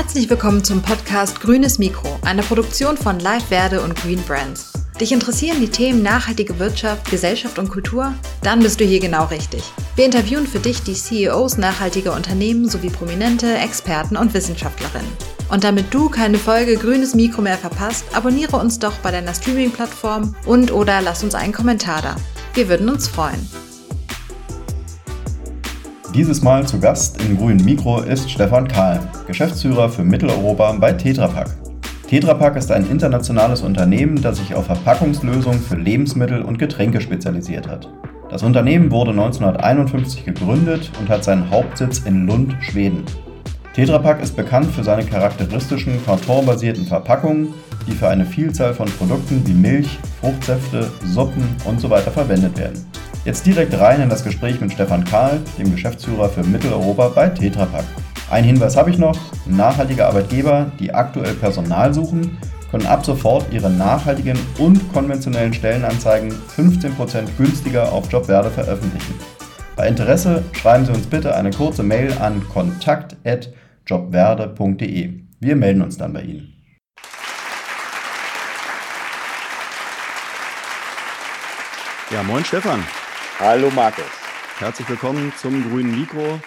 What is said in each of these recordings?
Herzlich willkommen zum Podcast Grünes Mikro, einer Produktion von Live Verde und Green Brands. Dich interessieren die Themen nachhaltige Wirtschaft, Gesellschaft und Kultur? Dann bist du hier genau richtig. Wir interviewen für dich die CEOs nachhaltiger Unternehmen sowie prominente Experten und Wissenschaftlerinnen. Und damit du keine Folge Grünes Mikro mehr verpasst, abonniere uns doch bei deiner Streaming-Plattform und oder lass uns einen Kommentar da. Wir würden uns freuen. Dieses Mal zu Gast im grünen Mikro ist Stefan Kahl, Geschäftsführer für Mitteleuropa bei Tetra Pak. Tetra Pak ist ein internationales Unternehmen, das sich auf Verpackungslösungen für Lebensmittel und Getränke spezialisiert hat. Das Unternehmen wurde 1951 gegründet und hat seinen Hauptsitz in Lund, Schweden. Tetra Pak ist bekannt für seine charakteristischen kartonbasierten Verpackungen, die für eine Vielzahl von Produkten wie Milch, Fruchtsäfte, Suppen usw. So verwendet werden. Jetzt direkt rein in das Gespräch mit Stefan Kahl, dem Geschäftsführer für Mitteleuropa bei Tetra Pak. Ein Hinweis habe ich noch, nachhaltige Arbeitgeber, die aktuell Personal suchen, können ab sofort ihre nachhaltigen und konventionellen Stellenanzeigen 15% günstiger auf Jobverde veröffentlichen. Bei Interesse schreiben Sie uns bitte eine kurze Mail an kontakt.jobverde.de. Wir melden uns dann bei Ihnen. Ja, moin Stefan. Hallo Markus. Herzlich willkommen zum grünen Mikro.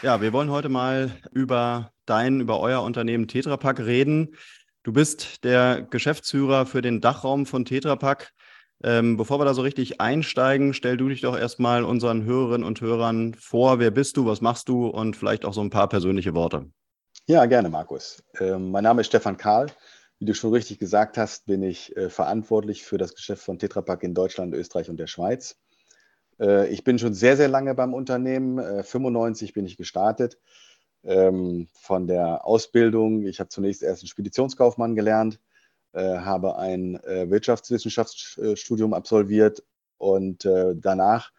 Ja, wir wollen heute mal über dein, über euer Unternehmen Tetra Pak reden. Du bist der Geschäftsführer für den Dachraum von Tetra Pak. Ähm, bevor wir da so richtig einsteigen, stell du dich doch erstmal unseren Hörerinnen und Hörern vor. Wer bist du, was machst du und vielleicht auch so ein paar persönliche Worte. Ja, gerne, Markus. Ähm, mein Name ist Stefan Kahl. Wie du schon richtig gesagt hast, bin ich äh, verantwortlich für das Geschäft von Tetra Pak in Deutschland, Österreich und der Schweiz. Äh, ich bin schon sehr, sehr lange beim Unternehmen. 95 äh, bin ich gestartet ähm, von der Ausbildung. Ich habe zunächst erst einen Speditionskaufmann gelernt, äh, habe ein Wirtschaftswissenschaftsstudium absolviert und danach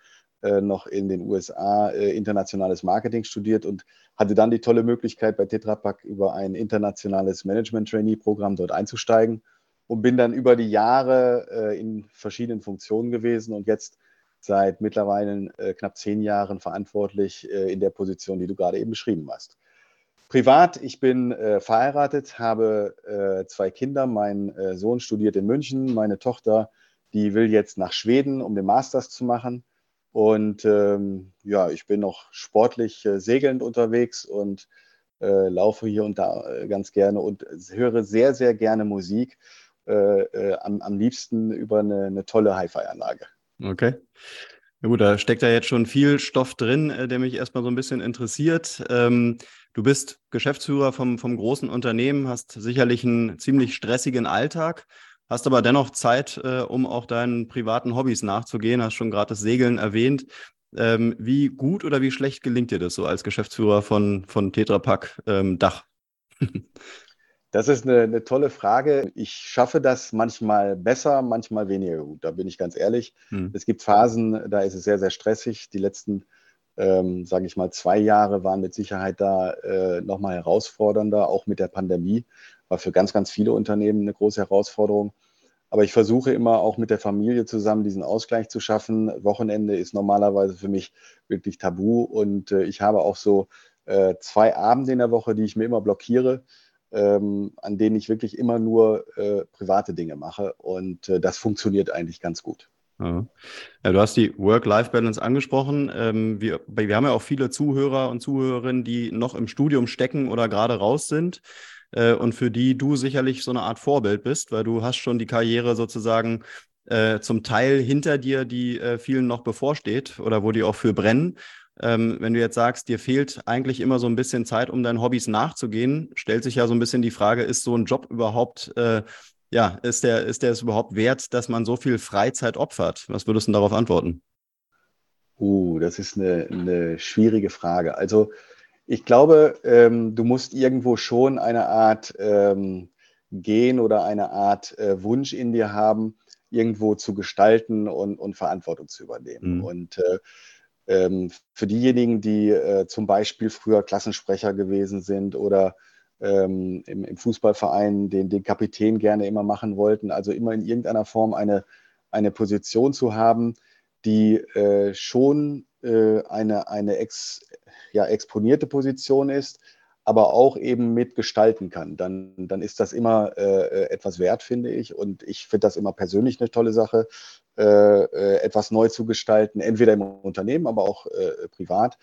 noch in den USA internationales Marketing studiert und hatte dann die tolle Möglichkeit bei Tetra Pak über ein internationales Management-Trainee-Programm dort einzusteigen und bin dann über die Jahre in verschiedenen Funktionen gewesen und jetzt seit mittlerweile äh, knapp zehn Jahren verantwortlich äh, in der Position, die du gerade eben beschrieben hast. Privat, ich bin äh, verheiratet, habe äh, zwei Kinder. Mein äh, Sohn studiert in München, meine Tochter, die will jetzt nach Schweden, um den Masters zu machen. Und ähm, ja, ich bin noch sportlich äh, segelnd unterwegs und laufe hier und da ganz gerne und höre sehr, sehr gerne Musik. Am, am, liebsten über eine, eine tolle Hi-Fi-Anlage. Okay. Na gut, da steckt ja jetzt schon viel Stoff drin, äh, der mich erstmal so ein bisschen interessiert. Ähm, du bist Geschäftsführer vom, vom großen Unternehmen, hast sicherlich einen ziemlich stressigen Alltag, hast aber dennoch Zeit, äh, um auch deinen privaten Hobbys nachzugehen, hast schon gerade das Segeln erwähnt. Ähm, wie gut oder wie schlecht gelingt dir das so als Geschäftsführer von, von Tetra Pak ähm, Dach? Das ist eine, eine, tolle Frage. Ich schaffe das manchmal besser, manchmal weniger gut. Da bin ich ganz ehrlich. Hm. Es gibt Phasen, da ist es sehr, sehr stressig. Die letzten, ähm, sage ich mal, zwei Jahre waren mit Sicherheit da äh, nochmal herausfordernder, auch mit der Pandemie. War für ganz, ganz viele Unternehmen eine große Herausforderung. Aber ich versuche immer auch mit der Familie zusammen diesen Ausgleich zu schaffen. Wochenende ist normalerweise für mich wirklich tabu und äh, ich habe auch so äh, zwei Abende in der Woche, die ich mir immer blockiere ähm, an denen ich wirklich immer nur äh, private Dinge mache. Und äh, das funktioniert eigentlich ganz gut. Ja. du hast die Work-Life-Balance angesprochen. Ähm, wir, wir haben ja auch viele Zuhörer und Zuhörerinnen, die noch im Studium stecken oder gerade raus sind äh, und für die du sicherlich so eine Art Vorbild bist, weil du hast schon die Karriere sozusagen äh, zum Teil hinter dir, die äh, vielen noch bevorsteht oder wo die auch für brennen. Ähm, wenn du jetzt sagst, dir fehlt eigentlich immer so ein bisschen Zeit, um deinen Hobbys nachzugehen, stellt sich ja so ein bisschen die Frage, ist so ein Job überhaupt, äh, ja, ist der, ist der es überhaupt wert, dass man so viel Freizeit opfert? Was würdest du darauf antworten? Uh, das ist eine, eine schwierige Frage. Also ich glaube, ähm, du musst irgendwo schon eine Art ähm, Gen oder eine Art äh, Wunsch in dir haben, irgendwo zu gestalten und, und Verantwortung zu übernehmen. Mhm. Und äh, ähm, für diejenigen, die äh, zum Beispiel früher Klassensprecher gewesen sind oder ähm, im, im, Fußballverein den, den Kapitän gerne immer machen wollten, also immer in irgendeiner Form eine, eine Position zu haben, die äh, schon äh, eine, eine ex, ja, exponierte Position ist, aber auch eben mitgestalten kann, dann, dann ist das immer äh, etwas wert, finde ich. Und ich finde das immer persönlich eine tolle Sache, äh, äh, etwas neu zu gestalten, entweder im Unternehmen, aber auch äh, privat.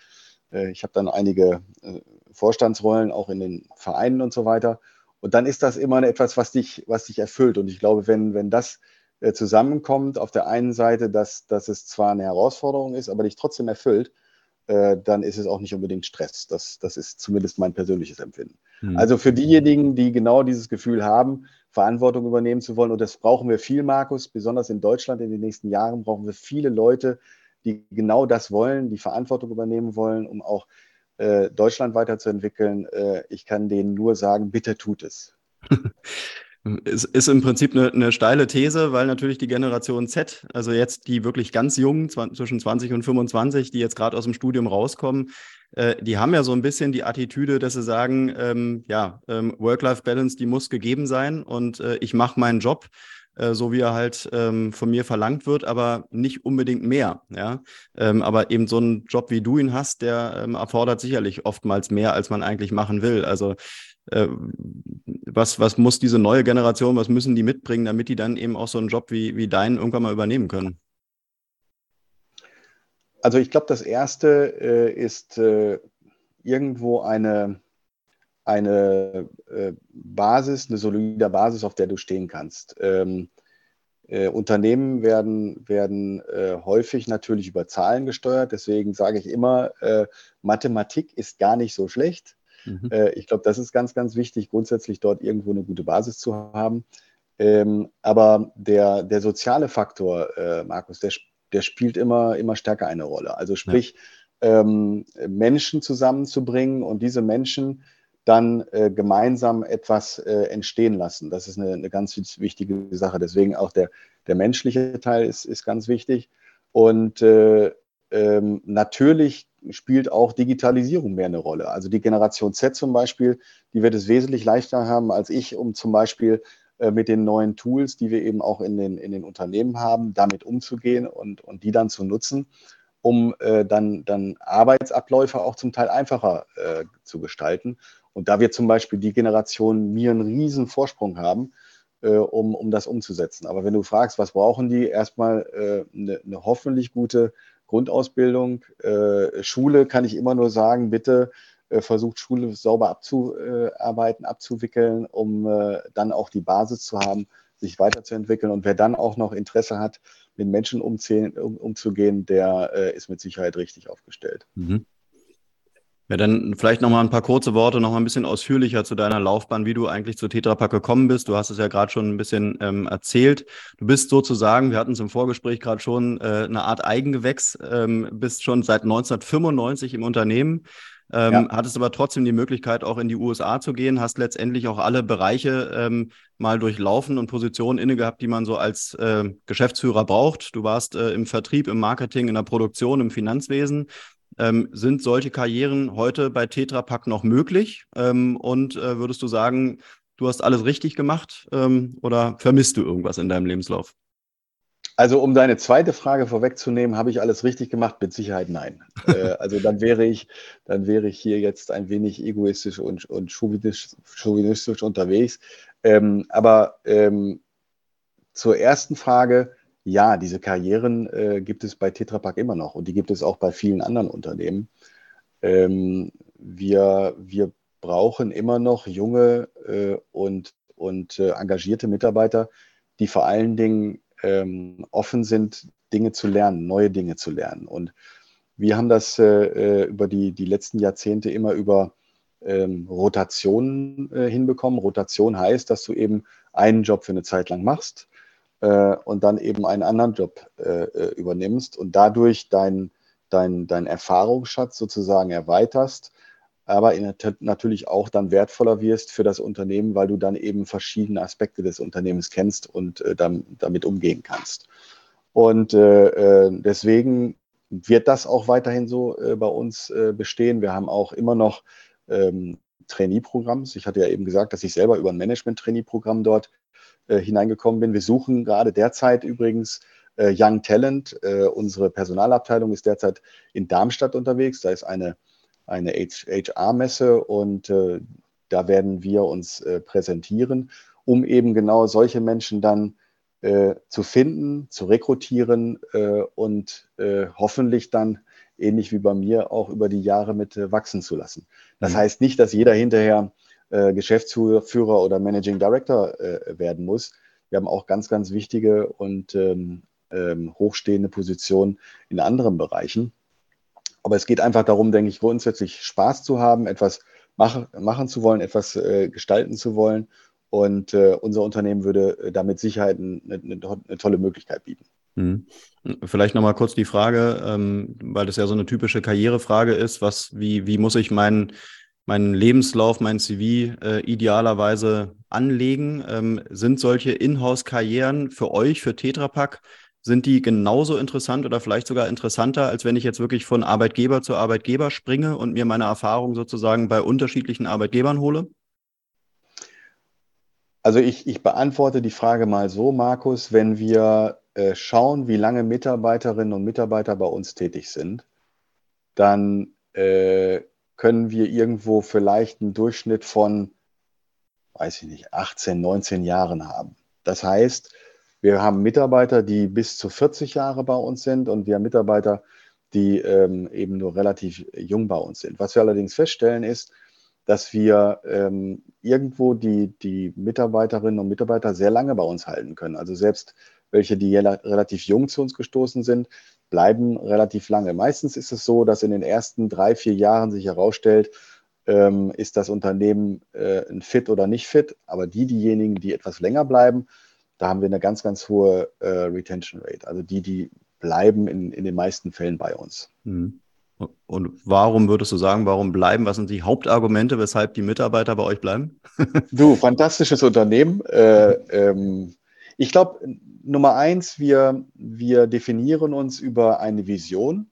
Äh, ich habe dann einige äh, Vorstandsrollen auch in den Vereinen und so weiter. Und dann ist das immer etwas, was dich, was dich erfüllt. Und ich glaube, wenn, wenn das zusammenkommt, auf der einen Seite, dass, dass es zwar eine Herausforderung ist, aber dich trotzdem erfüllt, äh, dann ist es auch nicht unbedingt Stress. Das, das ist zumindest mein persönliches Empfinden. Mhm. Also für diejenigen, die genau dieses Gefühl haben, Verantwortung übernehmen zu wollen, und das brauchen wir viel, Markus, besonders in Deutschland in den nächsten Jahren brauchen wir viele Leute, die genau das wollen, die Verantwortung übernehmen wollen, um auch äh, Deutschland weiterzuentwickeln. Äh, ich kann denen nur sagen, bitte tut es. Ist, ist im Prinzip eine, eine, steile These, weil natürlich die Generation Z, also jetzt die wirklich ganz jungen, zwischen 20 und 25, die jetzt gerade aus dem Studium rauskommen, äh, die haben ja so ein bisschen die Attitüde, dass sie sagen, ähm, ja, ähm, Work-Life-Balance, die muss gegeben sein und äh, ich mache meinen Job äh, so wie er halt ähm, von mir verlangt wird, aber nicht unbedingt mehr. Ja? Ähm, aber eben so ein Job, wie du ihn hast, der ähm, erfordert sicherlich oftmals mehr, als man eigentlich machen will. Also was, was muss diese neue Generation, was müssen die mitbringen, damit die dann eben auch so einen Job wie, wie deinen irgendwann mal übernehmen können? Also ich glaube, das Erste äh, ist äh, irgendwo eine, eine äh, Basis, eine solide Basis, auf der du stehen kannst. Ähm, äh, Unternehmen werden, werden äh, häufig natürlich über Zahlen gesteuert. Deswegen sage ich immer, Mathematik ist gar nicht so schlecht. Mhm. Äh, ich glaube, das ist ganz, ganz wichtig, grundsätzlich dort irgendwo eine gute Basis zu haben. Ähm, aber der, der soziale Faktor, äh, Markus, der, der spielt immer, immer stärker eine Rolle. Also sprich, ja. ähm, Menschen zusammenzubringen und diese Menschen dann äh, gemeinsam etwas äh, entstehen lassen. Das ist eine, eine, ganz wichtige Sache. Deswegen auch der, der menschliche Teil ist, ist ganz wichtig. Und äh, ähm, natürlich spielt auch Digitalisierung mehr eine Rolle. Also die Generation Z zum Beispiel, die wird es wesentlich leichter haben als ich, um zum Beispiel äh, mit den neuen Tools, die wir eben auch in den, in den Unternehmen haben, damit umzugehen und, und die dann zu nutzen, um äh, dann, dann Arbeitsabläufe auch zum Teil einfacher äh, zu gestalten. Und da wir zum Beispiel die Generation mir einen riesen Vorsprung haben, äh, um, um das umzusetzen. Aber wenn du fragst, was brauchen die, erstmal äh, eine, eine hoffentlich gute Grundausbildung. Äh, Schule kann ich immer nur sagen, bitte äh, versucht Schule sauber abzuarbeiten, abzuwickeln, um äh, dann auch die Basis zu haben, sich weiterzuentwickeln. Und wer dann auch noch Interesse hat, mit Menschen um, umzugehen, der äh, ist mit Sicherheit richtig aufgestellt. Mhm. Ja, dann vielleicht noch mal ein paar kurze Worte, noch mal ein bisschen ausführlicher zu deiner Laufbahn, wie du eigentlich zu Tetra Pak gekommen bist. Du hast es ja gerade schon ein bisschen ähm, erzählt. Du bist sozusagen, wir hatten es im Vorgespräch gerade schon, äh, eine Art Eigengewächs, ähm, bist schon seit 1995 im Unternehmen, ähm, ja. hattest aber trotzdem die Möglichkeit, auch in die USA zu gehen, hast letztendlich auch alle Bereiche ähm, mal durchlaufen und Positionen inne gehabt, die man so als äh, Geschäftsführer braucht. Du warst äh, im Vertrieb, im Marketing, in der Produktion, im Finanzwesen ähm, sind solche Karrieren heute bei Tetra Pak noch möglich? Ähm, und äh, würdest du sagen, du hast alles richtig gemacht ähm, oder vermisst du irgendwas in deinem Lebenslauf? Also um deine zweite Frage vorwegzunehmen, habe ich alles richtig gemacht? Mit Sicherheit nein. äh, also dann wäre ich, dann wäre ich hier jetzt ein wenig egoistisch und, und chauvinistisch, chauvinistisch unterwegs. Ähm, aber ähm, zur ersten Frage, ja, diese Karrieren äh, gibt es bei Tetra Pak immer noch und die gibt es auch bei vielen anderen Unternehmen. Ähm, wir, wir brauchen immer noch junge äh, und, und äh, engagierte Mitarbeiter, die vor allen Dingen ähm, offen sind, Dinge zu lernen, neue Dinge zu lernen. Und wir haben das äh, äh, über die, die letzten Jahrzehnte immer über ähm, Rotation äh, hinbekommen. Rotation heißt, dass du eben einen Job für eine Zeit lang machst äh, und dann eben einen anderen Job äh, äh übernimmst und dadurch deinen dein, dein Erfahrungsschatz sozusagen erweiterst, aber in, natürlich auch dann wertvoller wirst für das Unternehmen, weil du dann eben verschiedene Aspekte des Unternehmens kennst und äh, dann, damit umgehen kannst. Und äh, äh, deswegen wird das auch weiterhin so bei uns bestehen. Wir haben auch immer noch ähm, Trainee-Programms. Ich hatte ja eben gesagt, dass ich selber über ein Management-Trainee-Programm dort äh, hineingekommen bin. Wir suchen gerade derzeit übrigens äh, Young Talent. Äh, unsere Personalabteilung ist derzeit in Darmstadt unterwegs. Da ist eine, eine HR-Messe und äh, da werden wir uns äh, präsentieren, um eben genau solche Menschen dann zu finden, zu rekrutieren und hoffentlich dann ähnlich wie bei mir auch über die Jahre mit wachsen zu lassen. Das mhm. heißt nicht, dass jeder hinterher äh, Geschäftsführer oder Managing Director werden muss. Wir haben auch ganz, ganz wichtige und ähm, ähm, hochstehende Positionen in anderen Bereichen. Aber es geht einfach darum, denke ich, grundsätzlich Spaß zu haben, etwas mach, machen zu wollen, etwas äh, gestalten zu wollen. Und äh, unser Unternehmen würde äh, damit Sicherheit eine, eine, tolle Möglichkeit bieten. Mhm. Vielleicht nochmal kurz die Frage, ähm, weil das ja so eine typische Karrierefrage ist, was, wie, wie muss ich meinen, meinen Lebenslauf, mein CV äh, idealerweise anlegen? Ähm, sind solche Inhouse-Karrieren für euch, für Tetrapack, sind die genauso interessant oder vielleicht sogar interessanter, als wenn ich jetzt wirklich von Arbeitgeber zu Arbeitgeber springe und mir meine Erfahrung sozusagen bei unterschiedlichen Arbeitgebern hole? Also ich, ich beantworte die Frage mal so, Markus, wenn wir äh, schauen, wie lange Mitarbeiterinnen und Mitarbeiter bei uns tätig sind, dann äh, können wir irgendwo vielleicht einen Durchschnitt von, weiß ich nicht, 18, 19 Jahren haben. Das heißt, wir haben Mitarbeiter, die bis zu 40 Jahre bei uns sind und wir haben Mitarbeiter, die ähm, eben nur relativ jung bei uns sind. Was wir allerdings feststellen ist, dass wir ähm, irgendwo die, die Mitarbeiterinnen und Mitarbeiter sehr lange bei uns halten können. Also selbst welche, die relativ jung zu uns gestoßen sind, bleiben relativ lange. Meistens ist es so, dass in den ersten drei, vier Jahren sich herausstellt, ähm, ist das Unternehmen äh, ein Fit oder nicht fit. Aber die, diejenigen, die etwas länger bleiben, da haben wir eine ganz, ganz hohe äh, Retention Rate. Also die, die bleiben in, in den meisten Fällen bei uns. Mhm. Und warum würdest du sagen, warum bleiben? Was sind die Hauptargumente, weshalb die Mitarbeiter bei euch bleiben? du, fantastisches Unternehmen. Äh, ähm, ich glaube, Nummer eins, wir, wir definieren uns über eine Vision,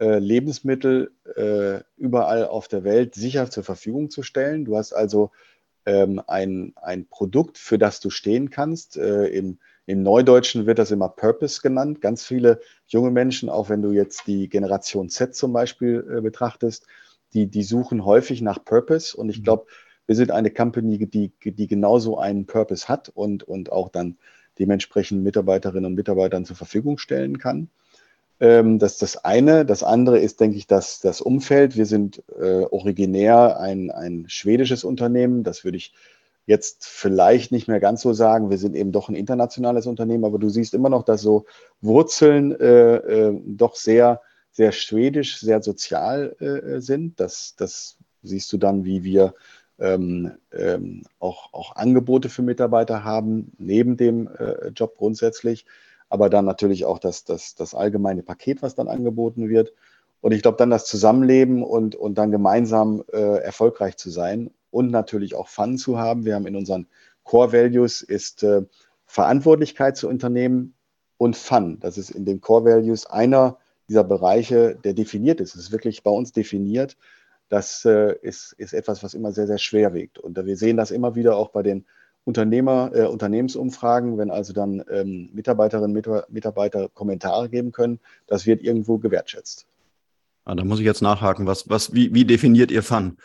äh, Lebensmittel äh, überall auf der Welt sicher zur Verfügung zu stellen. Du hast also ähm, ein, ein Produkt, für das du stehen kannst. Äh, im, Im Neudeutschen wird das immer Purpose genannt. Ganz viele junge Menschen, auch wenn du jetzt die Generation Z zum Beispiel äh, betrachtest, die, die suchen häufig nach Purpose. Und ich mhm. Wir sind eine Company, die, die genauso einen Purpose hat und, und auch dann dementsprechend Mitarbeiterinnen und Mitarbeitern zur Verfügung stellen kann. Ähm, das ist das eine. Das andere ist, denke ich, dass das Umfeld. Wir sind äh, originär ein, ein schwedisches Unternehmen. Das würde ich jetzt vielleicht nicht mehr ganz so sagen. Wir sind eben doch ein internationales Unternehmen, aber du siehst immer noch, dass so Wurzeln äh, äh, doch sehr, sehr schwedisch, sehr sozial äh, sind. Das, das siehst du dann, wie wir ähm, ähm, auch, auch Angebote für Mitarbeiter haben, neben dem äh, Job grundsätzlich aber dann natürlich auch das, das, das allgemeine Paket, was dann angeboten wird. Und ich glaube, dann das Zusammenleben und, und dann gemeinsam äh, erfolgreich zu sein und natürlich auch Fun zu haben. Wir haben in unseren Core Values ist äh, Verantwortlichkeit zu Unternehmen und Fun. Das ist in den Core Values einer dieser Bereiche, der definiert ist. Es ist wirklich bei uns definiert. Das äh, ist, ist etwas, was immer sehr, sehr schwer wiegt. Und wir sehen das immer wieder auch bei den Unternehmer, äh, Unternehmensumfragen, wenn also dann ähm, Mitarbeiterinnen und Mitarbeiter Kommentare geben können, das wird irgendwo gewertschätzt. Ah, da muss ich jetzt nachhaken. Was, was, wie, wie definiert ihr Fun?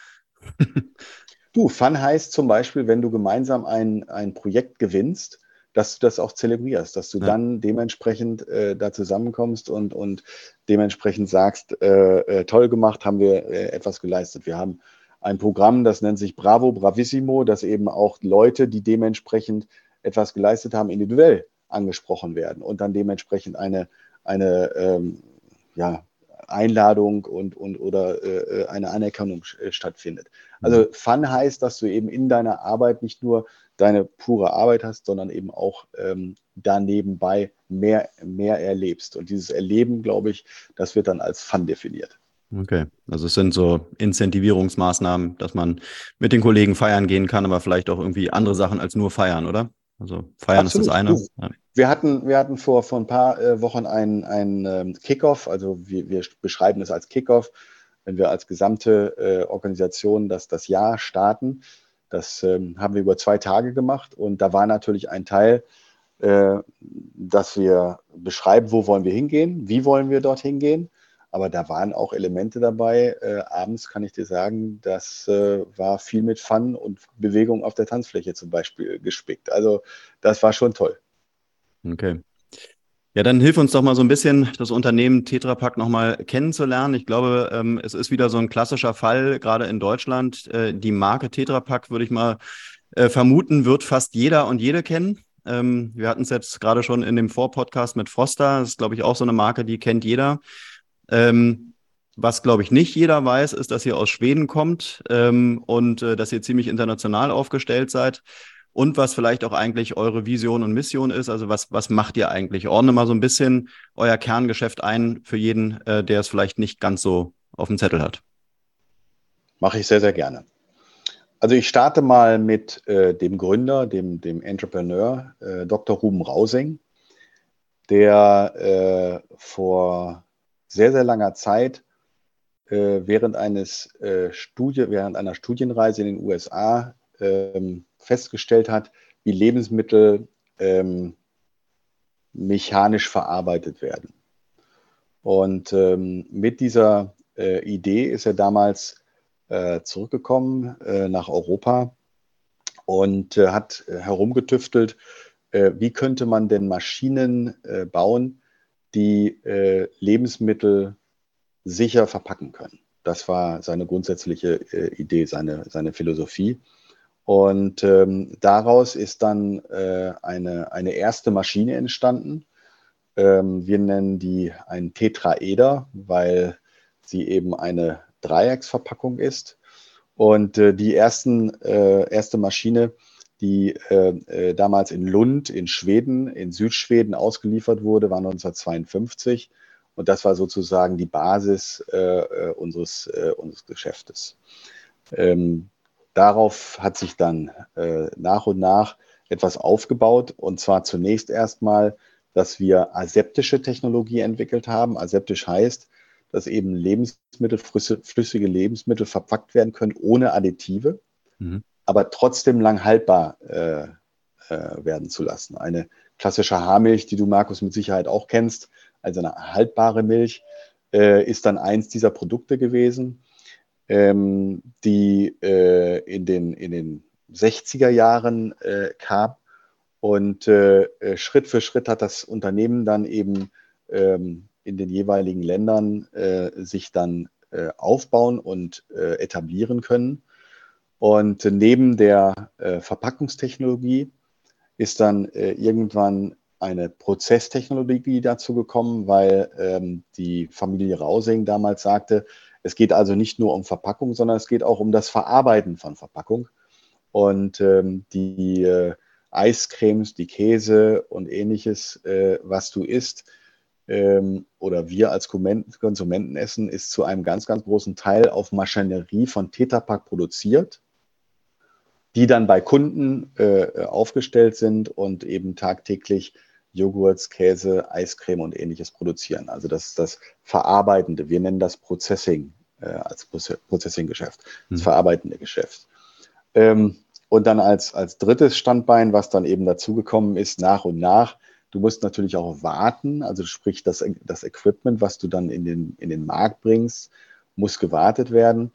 du, Fun heißt zum Beispiel, wenn du gemeinsam ein, ein Projekt gewinnst, dass du das auch zelebrierst, dass du ja. dann dementsprechend äh, da zusammenkommst und, und dementsprechend sagst, äh, äh toll gemacht, haben wir äh, etwas geleistet. Wir haben ein Programm, das nennt sich Bravo Bravissimo, das eben auch Leute, die dementsprechend etwas geleistet haben, individuell angesprochen werden und dann dementsprechend eine, eine ähm, ja, Einladung und, und oder äh, eine Anerkennung äh, stattfindet. Also mhm. Fun heißt, dass du eben in deiner Arbeit nicht nur deine pure Arbeit hast, sondern eben auch ähm, da nebenbei mehr, mehr erlebst. Und dieses Erleben, glaube ich, das wird dann als Fun definiert. Okay, also es sind so Incentivierungsmaßnahmen, dass man mit den Kollegen feiern gehen kann, aber vielleicht auch irgendwie andere Sachen als nur feiern, oder? Also feiern Absolut. ist das eine. Wir hatten, wir hatten vor, vor ein paar äh, Wochen einen, einen ähm, Kickoff, also wir, wir beschreiben es als Kickoff, wenn wir als gesamte äh, Organisation das, das Jahr starten. Das ähm, haben wir über zwei Tage gemacht und da war natürlich ein Teil, äh, dass wir beschreiben, wo wollen wir hingehen, wie wollen wir dort hingehen aber da waren auch Elemente dabei. Äh, abends kann ich dir sagen, das äh, war viel mit Fun und Bewegung auf der Tanzfläche zum Beispiel gespickt. Also das war schon toll. Okay. Ja, dann hilf uns doch mal so ein bisschen, das Unternehmen Tetra Pak nochmal kennenzulernen. Ich glaube, ähm, es ist wieder so ein klassischer Fall, gerade in Deutschland. Äh, die Marke Tetra Pak, würde ich mal äh, vermuten, wird fast jeder und jede kennen. Ähm, wir hatten es jetzt gerade schon in dem Vorpodcast mit Froster. Das ist, glaube ich, auch so eine Marke, die kennt jeder. Ähm, was, glaube ich, nicht jeder weiß, ist, dass ihr aus Schweden kommt ähm, und äh, dass ihr ziemlich international aufgestellt seid und was vielleicht auch eigentlich eure Vision und Mission ist. Also was, was macht ihr eigentlich? Ordne mal so ein bisschen euer Kerngeschäft ein für jeden, äh, der es vielleicht nicht ganz so auf dem Zettel hat. Mache ich sehr, sehr gerne. Also ich starte mal mit äh, dem Gründer, dem, dem Entrepreneur, äh, Dr. Ruben Rausing, der äh, vor sehr, sehr langer Zeit äh, während, eines, äh, Studie, während einer Studienreise in den USA ähm, festgestellt hat, wie Lebensmittel ähm, mechanisch verarbeitet werden. Und ähm, mit dieser äh, Idee ist er damals äh, zurückgekommen äh, nach Europa und äh, hat herumgetüftelt, wie könnte man denn Maschinen bauen, die Lebensmittel sicher verpacken können. Das war seine grundsätzliche Idee, seine, seine Philosophie. Und ähm, daraus ist dann äh, eine, eine erste Maschine entstanden. Ähm, wir nennen die ein Tetraeder, weil sie eben eine Dreiecksverpackung ist. Und äh, die ersten, äh, erste Maschine, die äh, äh, damals in Lund in Schweden, in Südschweden ausgeliefert wurde, war 1952. Und das war sozusagen die Basis äh, unseres, unseres Geschäftes. Ähm, Darauf hat sich dann äh, nach und nach etwas aufgebaut und zwar zunächst erstmal, dass wir aseptische Technologie entwickelt haben. Aseptisch heißt, dass eben Lebensmittel, flüssige Lebensmittel verpackt werden können ohne Additive, mhm. Aber trotzdem lang haltbar äh, äh, werden zu lassen. Eine klassische Haarmilch, die du, Markus, mit Sicherheit auch kennst, also eine haltbare Milch, äh, ist dann eins dieser Produkte gewesen ähm, die äh, in, den, in den 60er Jahren äh, kam. Und äh, äh, Schritt für Schritt hat das Unternehmen dann eben ähm, in den jeweiligen Ländern äh, sich dann aufbauen und etablieren können. Und neben der Verpackungstechnologie ist dann irgendwann eine Prozesstechnologie dazu gekommen, weil ähm, die Familie Rausing damals sagte, es geht also nicht nur um Verpackung, sondern es geht auch um das Verarbeiten von Verpackung. Und ähm, die äh, Eiscremes, die Käse und ähnliches, äh, was du isst ähm, oder wir als Konsumenten essen, ist zu einem ganz, ganz großen Teil auf Maschinerie von Tetrapack produziert, die dann bei Kunden äh, aufgestellt sind und eben tagtäglich Joghurts, Käse, Eiscreme und ähnliches produzieren. Also das ist das Verarbeitende. Wir nennen das Processing äh, als Processing-Geschäft, das mhm. verarbeitende Geschäft. Ähm, und dann als, als drittes Standbein, was dann eben dazugekommen ist, nach und nach, du musst natürlich auch warten, also sprich das, das Equipment, was du dann in den, in den Markt bringst, muss gewartet werden.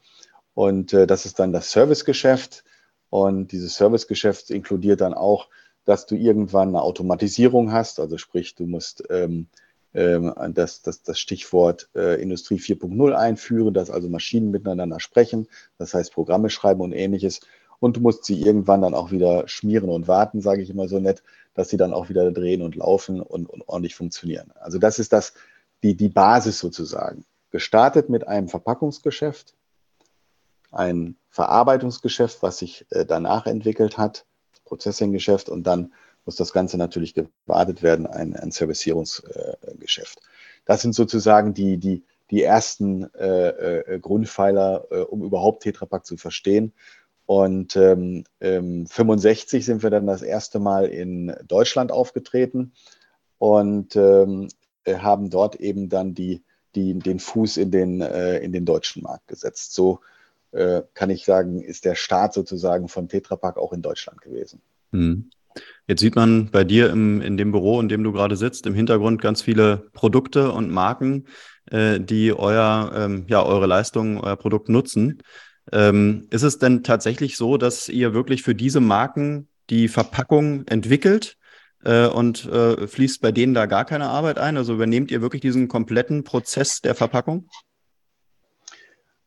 Und äh, das ist dann das Servicegeschäft. Und dieses Servicegeschäft inkludiert dann auch dass du irgendwann eine Automatisierung hast, also sprich, du musst ähm, ähm, das, das, das Stichwort äh, Industrie 4.0 einführen, dass also Maschinen miteinander sprechen, das heißt Programme schreiben und ähnliches. Und du musst sie irgendwann dann auch wieder schmieren und warten, sage ich immer so nett, dass sie dann auch wieder drehen und laufen und, und ordentlich funktionieren. Also das ist das, die, die Basis sozusagen. Gestartet mit einem Verpackungsgeschäft, ein Verarbeitungsgeschäft, was sich äh, danach entwickelt hat, Processing-Geschäft und dann muss das Ganze natürlich gewartet werden, ein, ein Servicierungsgeschäft. das sind sozusagen die, die, die ersten äh, äh, Grundpfeiler, äh, um überhaupt Tetrapack zu verstehen. Und ähm, ähm, 65 sind wir dann das erste Mal in Deutschland aufgetreten und ähm, haben dort eben dann die, die, den Fuß in den, äh, in den deutschen Markt gesetzt. So äh, kann ich sagen, ist der Start sozusagen von Tetrapack auch in Deutschland gewesen. Mhm. Jetzt sieht man bei dir im, in dem Büro, in dem du gerade sitzt, im Hintergrund ganz viele Produkte und Marken, äh, die euer, ähm, ja, eure Leistungen, euer Produkt nutzen. Ähm, ist es denn tatsächlich so, dass ihr wirklich für diese Marken die Verpackung entwickelt äh, und äh, fließt bei denen da gar keine Arbeit ein? Also übernehmt ihr wirklich diesen kompletten Prozess der Verpackung?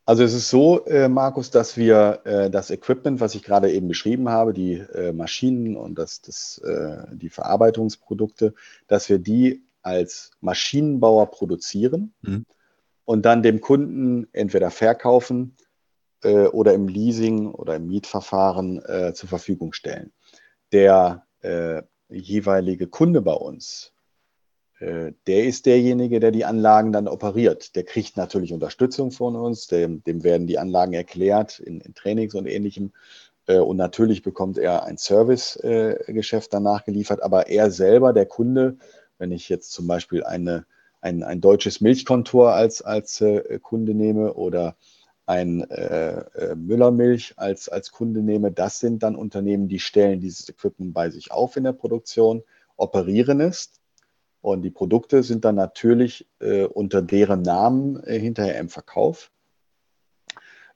Also es ist so, äh, Markus, dass wir äh, das Equipment, was ich gerade eben beschrieben habe, die äh, Maschinen und das, das, äh, die Verarbeitungsprodukte, dass wir die als Maschinenbauer produzieren mhm. und dann dem Kunden entweder verkaufen äh, oder im Leasing oder im Mietverfahren äh, zur Verfügung stellen. Der jeweilige Kunde bei uns, der ist derjenige, der die Anlagen dann operiert. Der kriegt natürlich Unterstützung von uns, dem, dem werden die Anlagen erklärt in, in Trainings und ähnlichem. Äh, und natürlich bekommt er ein Servicegeschäft äh, danach geliefert, aber er selber, der Kunde, wenn ich jetzt zum Beispiel eine, ein, ein deutsches Milchkontor als, als Kunde nehme oder ein äh, Müllermilch als, als Kunde nehme, das sind dann Unternehmen, die stellen dieses Equipment bei sich auf in der Produktion, operieren es und die Produkte sind dann natürlich äh, unter deren Namen äh, hinterher im Verkauf.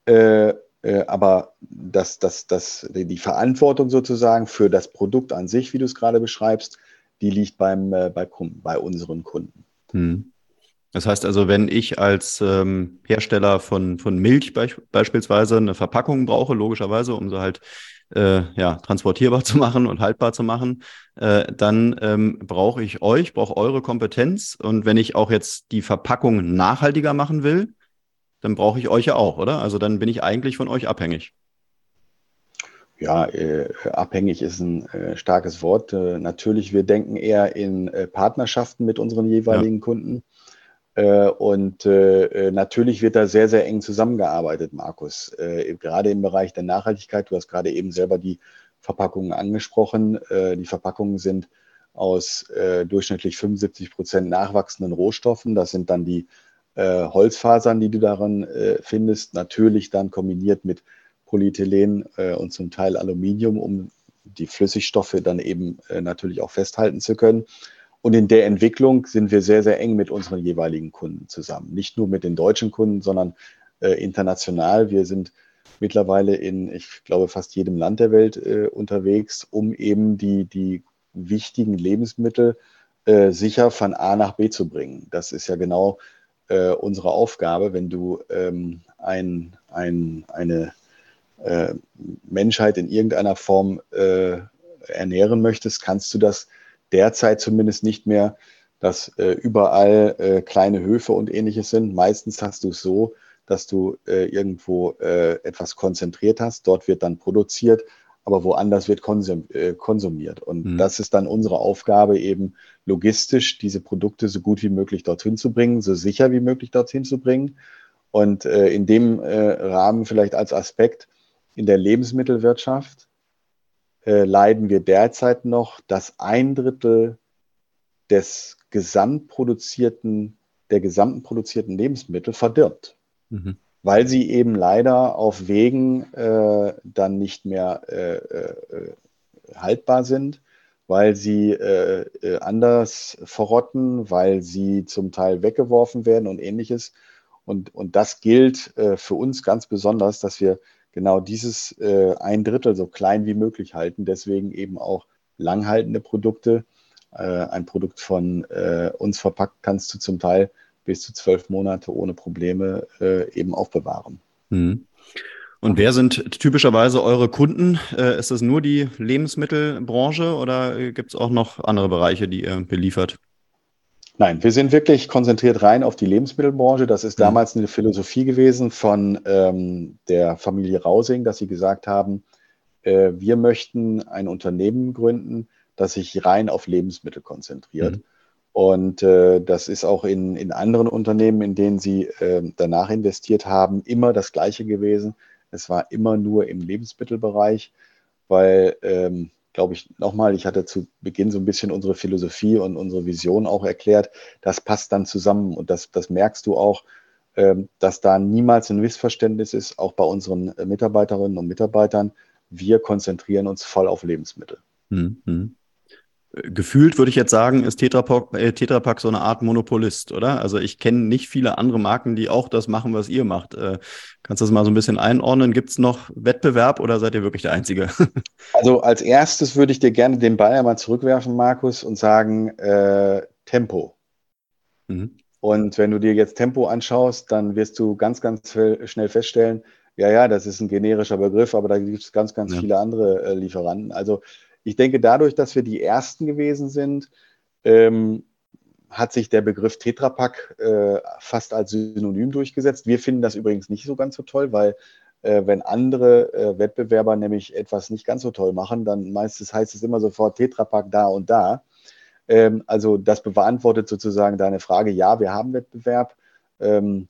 Äh, äh aber das, das, das, die Verantwortung sozusagen für das Produkt an sich, wie du es gerade beschreibst, die liegt beim, äh, bei, bei unseren Kunden. Hm. Das heißt also, wenn ich als ähm, Hersteller von, von Milch be beispielsweise eine Verpackung brauche, logischerweise, um sie halt äh, ja, transportierbar zu machen und haltbar zu machen, äh, dann ähm, brauche ich euch, brauche eure Kompetenz. Und wenn ich auch jetzt die Verpackung nachhaltiger machen will, dann brauche ich euch ja auch, oder? Also dann bin ich eigentlich von euch abhängig. Ja, äh, abhängig ist ein äh, starkes Wort. Äh, natürlich, wir denken eher in äh, Partnerschaften mit unseren jeweiligen ja. Kunden. Äh, und äh, natürlich wird da sehr, sehr eng zusammengearbeitet, Markus. Äh, gerade im Bereich der Nachhaltigkeit. Du hast gerade eben selber die Verpackungen angesprochen. Die Verpackungen sind aus durchschnittlich 75 Prozent nachwachsenden Rohstoffen. Das sind dann die Holzfasern, die du daran findest. Natürlich dann kombiniert mit Polyethylen und zum Teil Aluminium, um die Flüssigstoffe dann eben natürlich auch festhalten zu können. Und in der Entwicklung sind wir sehr, sehr eng mit unseren jeweiligen Kunden zusammen. Nicht nur mit den deutschen Kunden, sondern äh, international. Wir sind mittlerweile in, ich glaube, fast jedem Land der Welt äh, unterwegs, um eben die, die wichtigen Lebensmittel äh, sicher von A nach B zu bringen. Das ist ja genau äh, unsere Aufgabe, wenn du ähm, ein, ein, eine äh, Menschheit in irgendeiner Form äh, ernähren möchtest, kannst du das derzeit zumindest nicht mehr, dass äh, überall äh, kleine Höfe und ähnliches sind. Meistens hast du es so, dass du äh, irgendwo äh, etwas konzentriert hast. Dort wird dann produziert, aber woanders wird konsum äh, konsumiert. Und mhm. das ist dann unsere Aufgabe, eben logistisch diese Produkte so gut wie möglich dorthin zu bringen, so sicher wie möglich dorthin zu bringen. Und äh, in dem Rahmen vielleicht als Aspekt in der Lebensmittelwirtschaft äh, leiden wir derzeit noch, dass ein Drittel des gesamtproduzierten, der gesamten produzierten Lebensmittel verdirbt. Mhm. Weil sie eben leider auf Wegen äh, dann nicht mehr äh, äh, haltbar sind, weil sie äh, anders verrotten, weil sie zum Teil weggeworfen werden und ähnliches. Und, und das gilt für uns ganz besonders, dass wir genau dieses äh, ein Drittel so klein wie möglich halten. Deswegen eben auch langhaltende Produkte. Äh, ein Produkt von äh, uns verpackt kannst du zum Teil bis zu zwölf Monate ohne Probleme äh, eben aufbewahren. Mhm. Und wer sind typischerweise eure Kunden? Äh, ist das nur die Lebensmittelbranche oder äh, gibt es auch noch andere Bereiche, die ihr beliefert? Nein, wir sind wirklich konzentriert rein auf die Lebensmittelbranche. Das ist mhm. damals eine Philosophie gewesen von ähm, der Familie Rausing, dass sie gesagt haben, äh, wir möchten ein Unternehmen gründen, das sich rein auf Lebensmittel konzentriert. Mhm. Und äh, das ist auch in, in anderen Unternehmen, in denen sie äh, danach investiert haben, immer das Gleiche gewesen. Es war immer nur im Lebensmittelbereich, weil ähm, glaube ich, nochmal, ich hatte zu Beginn so ein bisschen unsere Philosophie und unsere Vision auch erklärt. Das passt dann zusammen und das, das merkst du auch, ähm, dass da niemals ein Missverständnis ist, auch bei unseren äh, Mitarbeiterinnen und Mitarbeitern. Wir konzentrieren uns voll auf Lebensmittel. Mhm. Gefühlt würde ich jetzt sagen, ist Tetrapack, äh, Tetrapack so eine Art Monopolist, oder? Also ich kenne nicht viele andere Marken, die auch das machen, was ihr macht. Äh, kannst du das mal so ein bisschen einordnen? Gibt es noch Wettbewerb oder seid ihr wirklich der Einzige? also als erstes würde ich dir gerne den Ball mal zurückwerfen, Markus, und sagen äh, Tempo. Mhm. Und wenn du dir jetzt Tempo anschaust, dann wirst du ganz, ganz schnell feststellen, ja, ja, das ist ein generischer Begriff, aber da gibt es ganz, ganz ja. viele andere äh, Lieferanten. Also ich denke, dadurch, dass wir die Ersten gewesen sind, ähm, hat sich der Begriff Tetrapack äh, fast als Synonym durchgesetzt. Wir finden das übrigens nicht so ganz so toll, weil äh, wenn andere äh, Wettbewerber nämlich etwas nicht ganz so toll machen, dann meistens heißt es immer sofort Tetrapack da und da. Ähm, also das beantwortet sozusagen deine Frage, ja, wir haben Wettbewerb. Ähm,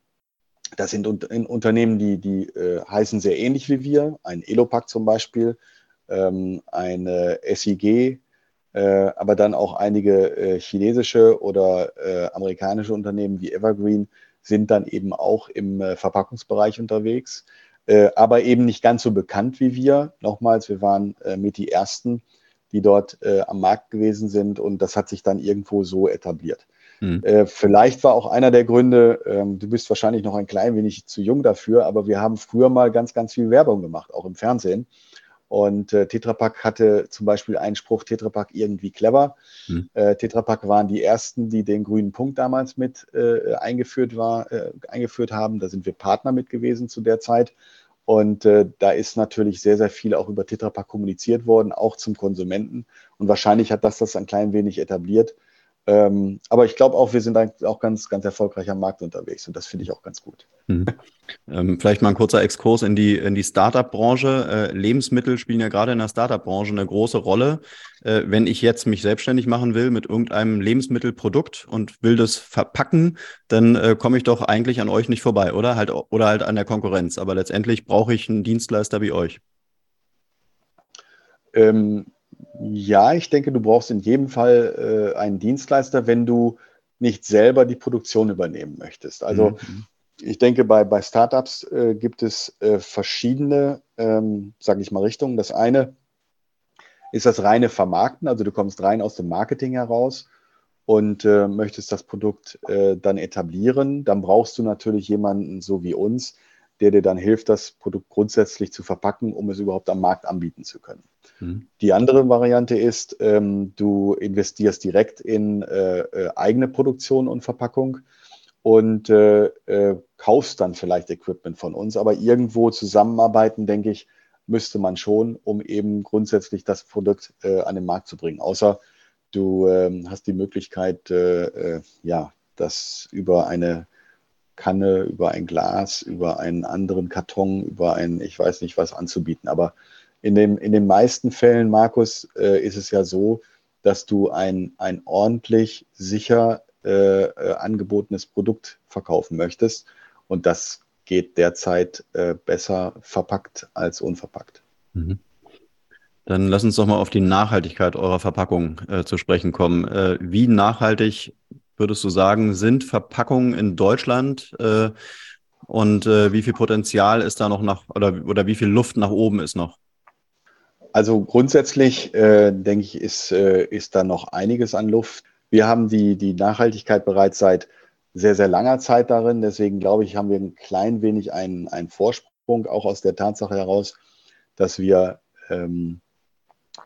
das sind un Unternehmen, die, die äh, heißen sehr ähnlich wie wir, ein Elopack zum Beispiel, ähm, eine SIG, äh, aber dann auch einige äh, chinesische oder äh, amerikanische Unternehmen wie Evergreen sind dann eben auch im äh, Verpackungsbereich unterwegs, äh, aber eben nicht ganz so bekannt wie wir. Nochmals, wir waren mit die Ersten, die dort am Markt gewesen sind und das hat sich dann irgendwo so etabliert. Hm. Äh, vielleicht war auch einer der Gründe, ähm, du bist wahrscheinlich noch ein klein wenig zu jung dafür, aber wir haben früher mal ganz, ganz viel Werbung gemacht, auch im Fernsehen. Und äh, Tetrapack hatte zum Beispiel einen Spruch, Tetrapack irgendwie clever. Hm. Äh, Tetrapack waren die ersten, die den grünen Punkt damals mit äh, eingeführt, war, äh, eingeführt haben. Da sind wir Partner mit gewesen zu der Zeit. Und äh, da ist natürlich sehr, sehr viel auch über Tetrapack kommuniziert worden, auch zum Konsumenten. Und wahrscheinlich hat das das ein klein wenig etabliert. Ähm, aber ich glaube auch, wir sind auch ganz, ganz erfolgreich am Markt unterwegs und das finde ich auch ganz gut. Mhm. Ähm, vielleicht mal ein kurzer Exkurs in die, in die Startup-Branche. Äh, Lebensmittel spielen ja gerade in der Startup-Branche eine große Rolle. Äh, wenn ich jetzt mich selbstständig machen will mit irgendeinem Lebensmittelprodukt und will das verpacken, dann äh, komme ich doch eigentlich an euch nicht vorbei, oder? Halt, oder halt an der Konkurrenz. Aber letztendlich brauche ich einen Dienstleister wie euch. Ähm, ja, ich denke, du brauchst in jedem Fall äh, einen Dienstleister, wenn du nicht selber die Produktion übernehmen möchtest. Also mhm. ich denke, bei, bei Startups äh, gibt es äh, verschiedene, ähm, sage ich mal, Richtungen. Das eine ist das reine Vermarkten, also du kommst rein aus dem Marketing heraus und äh, möchtest das Produkt äh, dann etablieren. Dann brauchst du natürlich jemanden so wie uns, der dir dann hilft, das Produkt grundsätzlich zu verpacken, um es überhaupt am Markt anbieten zu können. Mhm. Die andere Variante ist, ähm, du investierst direkt in äh, äh, eigene Produktion und Verpackung und äh, äh, kaufst dann vielleicht Equipment von uns, aber irgendwo zusammenarbeiten, denke ich, müsste man schon, um eben grundsätzlich das Produkt äh, an den Markt zu bringen. Außer du ähm, hast die Möglichkeit, äh, ja, das über eine Kanne, über ein Glas, über einen anderen Karton, über ein, ich weiß nicht was anzubieten. Aber in, dem, in den meisten Fällen, Markus, äh, ist es ja so, dass du ein, ein ordentlich, sicher äh, äh, angebotenes Produkt verkaufen möchtest. Und das geht derzeit äh, besser verpackt als unverpackt. Mhm. Dann lass uns doch mal auf die Nachhaltigkeit eurer Verpackung äh, zu sprechen kommen. Äh, wie nachhaltig würdest du sagen, sind Verpackungen in Deutschland äh, und äh, wie viel Potenzial ist da noch nach oder, oder wie viel Luft nach oben ist noch? Also grundsätzlich äh, denke ich, ist, äh, ist da noch einiges an Luft. Wir haben die, die Nachhaltigkeit bereits seit sehr, sehr langer Zeit darin. Deswegen glaube ich, haben wir ein klein wenig einen, einen Vorsprung, auch aus der Tatsache heraus, dass wir, ähm,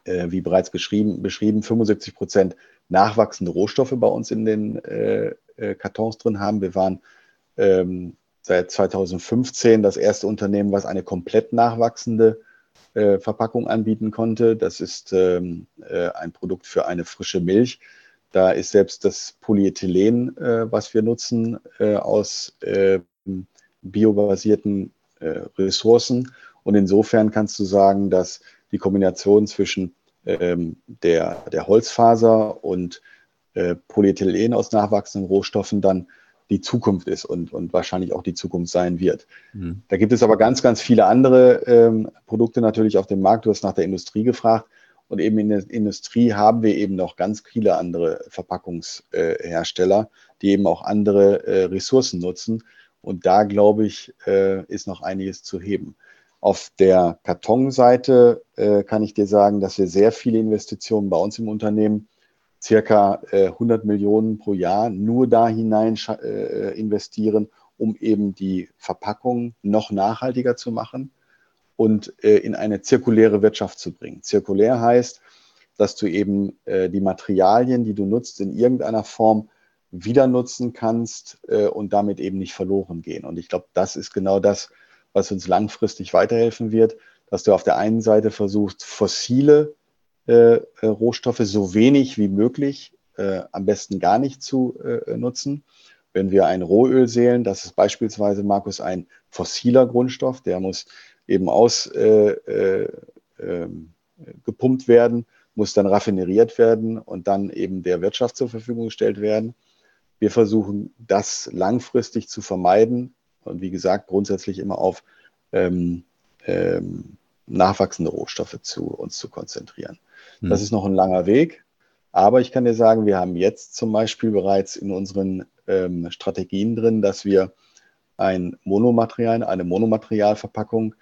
äh, wie bereits beschrieben, 75 Prozent nachwachsende Rohstoffe bei uns in den äh, äh, Kartons drin haben. Wir waren ähm, seit 2015 das erste Unternehmen, was eine komplett nachwachsende äh, Verpackung anbieten konnte. Das ist ähm, äh, ein Produkt für eine frische Milch. Da ist selbst das Polyethylen, äh, was wir nutzen, äh, aus biobasierten Ressourcen. Und insofern kannst du sagen, dass die Kombination zwischen ähm, der, der Holzfaser und äh, Polyethylen aus nachwachsenden Rohstoffen dann die Zukunft ist und, und wahrscheinlich auch die Zukunft sein wird. Mhm. Da gibt es aber ganz, ganz viele andere ähm, Produkte natürlich auf dem Markt. Du hast nach der Industrie gefragt. Und eben in der Industrie haben wir eben noch ganz viele andere Verpackungshersteller, äh, die eben auch andere äh, Ressourcen nutzen. Und da, glaube ich, äh, ist noch einiges zu heben. Auf der Kartonseite äh, kann ich dir sagen, dass wir sehr viele Investitionen bei uns im Unternehmen, circa äh, 100 Millionen pro Jahr, nur da hinein äh, investieren, um eben die Verpackung noch nachhaltiger zu machen und äh, in eine zirkuläre Wirtschaft zu bringen. Zirkulär heißt, dass du eben äh, die Materialien, die du nutzt, in irgendeiner Form wieder nutzen kannst äh, und damit eben nicht verloren gehen. Und ich glaube, das ist genau das, was uns langfristig weiterhelfen wird, dass du auf der einen Seite versuchst, fossile äh, äh Rohstoffe so wenig wie möglich, äh, am besten gar nicht zu äh, nutzen. Wenn wir ein Rohöl sehen, das ist beispielsweise, Markus, ein fossiler Grundstoff, der muss eben ausgepumpt äh, ähm, werden, muss dann raffineriert werden und dann eben der Wirtschaft zur Verfügung gestellt werden. Wir versuchen das langfristig zu vermeiden und wie gesagt grundsätzlich immer auf ähm, ähm, nachwachsende Rohstoffe zu uns zu konzentrieren. Das ist noch ein langer Weg, aber ich kann dir sagen, wir haben jetzt zum Beispiel bereits in unseren ähm, Strategien drin, dass wir ein Monomaterial, eine Monomaterialverpackung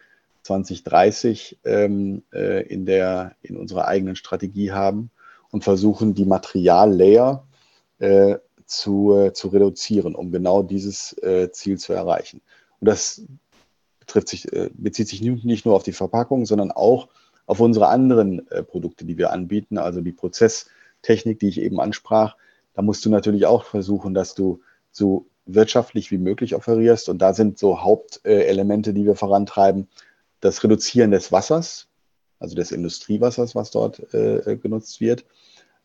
2030 ähm, äh, in, der, in unserer eigenen Strategie haben und versuchen, die Materiallayer äh, zu, äh, zu reduzieren, um genau dieses äh, Ziel zu erreichen. Und das betrifft sich, äh, bezieht sich nicht nur auf die Verpackung, sondern auch auf unsere anderen äh, Produkte, die wir anbieten, also die Prozesstechnik, die ich eben ansprach. Da musst du natürlich auch versuchen, dass du so wirtschaftlich wie möglich operierst. Und da sind so Hauptelemente, die wir vorantreiben, das Reduzieren des Wassers, also des Industriewassers, was dort äh, genutzt wird,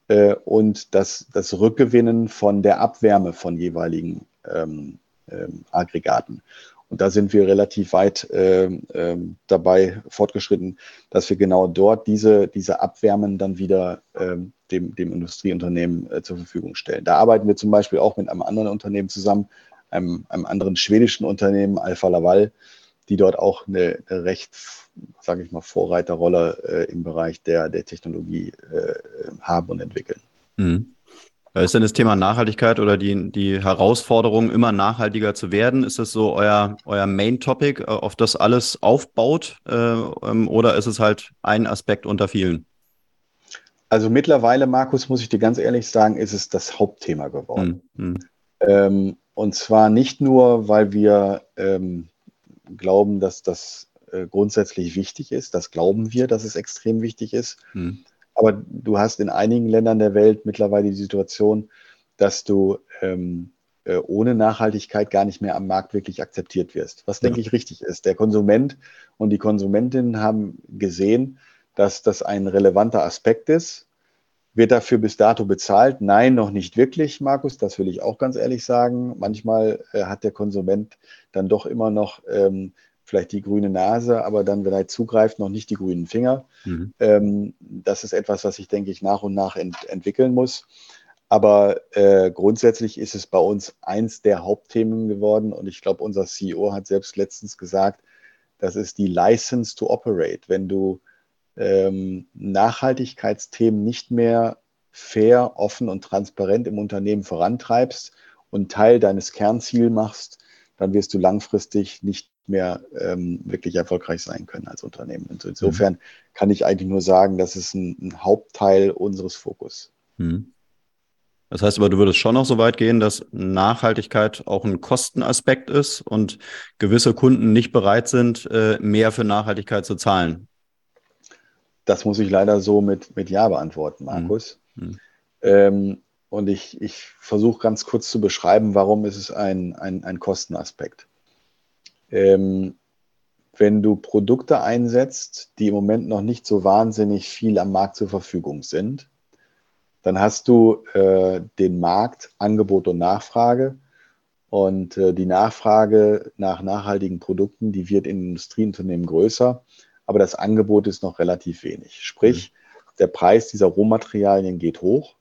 äh, und das, das Rückgewinnen von der Abwärme von jeweiligen ähm, ähm, Aggregaten. Und da sind wir relativ weit ähm, ähm, dabei fortgeschritten, dass wir genau dort diese, diese Abwärmen dann wieder ähm, dem, dem Industrieunternehmen äh, zur Verfügung stellen. Da arbeiten wir zum Beispiel auch mit einem anderen Unternehmen zusammen, einem, einem anderen schwedischen Unternehmen, Alfa Laval, die dort auch eine, eine recht, sage ich mal, Vorreiterrolle äh, im Bereich der, der Technologie äh, haben und entwickeln. Mhm. Ist denn das Thema Nachhaltigkeit oder die, die Herausforderung, immer nachhaltiger zu werden, ist das so euer, euer Main-Topic, äh, auf das alles aufbaut? Äh, ähm, oder ist es halt ein Aspekt unter vielen? Also mittlerweile, Markus, muss ich dir ganz ehrlich sagen, ist es das Hauptthema geworden. Mhm. Ähm, und zwar nicht nur, weil wir ähm, glauben, dass das äh, grundsätzlich wichtig ist. Das glauben wir, dass es extrem wichtig ist. Hm. Aber du hast in einigen Ländern der Welt mittlerweile die Situation, dass du ähm, äh, ohne Nachhaltigkeit gar nicht mehr am Markt wirklich akzeptiert wirst. Was, ja. denke ich, richtig ist. Der Konsument und die Konsumentinnen haben gesehen, dass das ein relevanter Aspekt ist. Wird dafür bis dato bezahlt? Nein, noch nicht wirklich, Markus. Das will ich auch ganz ehrlich sagen. Manchmal äh, hat der Konsument dann doch immer noch ähm, vielleicht die grüne Nase, aber dann, wenn er zugreift, noch nicht die grünen Finger. Mhm. Ähm, das ist etwas, was sich, denke ich, nach und nach ent entwickeln muss. Aber äh, grundsätzlich ist es bei uns eins der Hauptthemen geworden. Und ich glaube, unser CEO hat selbst letztens gesagt, das ist die License to Operate. Wenn du ähm, Nachhaltigkeitsthemen nicht mehr fair, offen und transparent im Unternehmen vorantreibst und Teil deines Kernziels machst, dann wirst du langfristig nicht mehr ähm, wirklich erfolgreich sein können als Unternehmen. Und insofern mhm. kann ich eigentlich nur sagen, das ist ein, ein Hauptteil unseres Fokus. Mhm. Das heißt aber, du würdest schon noch so weit gehen, dass Nachhaltigkeit auch ein Kostenaspekt ist und gewisse Kunden nicht bereit sind, äh, mehr für Nachhaltigkeit zu zahlen. Das muss ich leider so mit, mit Ja beantworten, Markus. Mhm. Ähm, und ich, ich versuche ganz kurz zu beschreiben, warum ist es ein, ein, ein Kostenaspekt. Ähm, wenn du Produkte einsetzt, die im Moment noch nicht so wahnsinnig viel am Markt zur Verfügung sind, dann hast du äh, den Markt, Angebot und Nachfrage. Und äh, die Nachfrage nach nachhaltigen Produkten, die wird in Industrieunternehmen größer aber das Angebot ist noch relativ wenig. Sprich, mhm. der Preis dieser Rohmaterialien geht hoch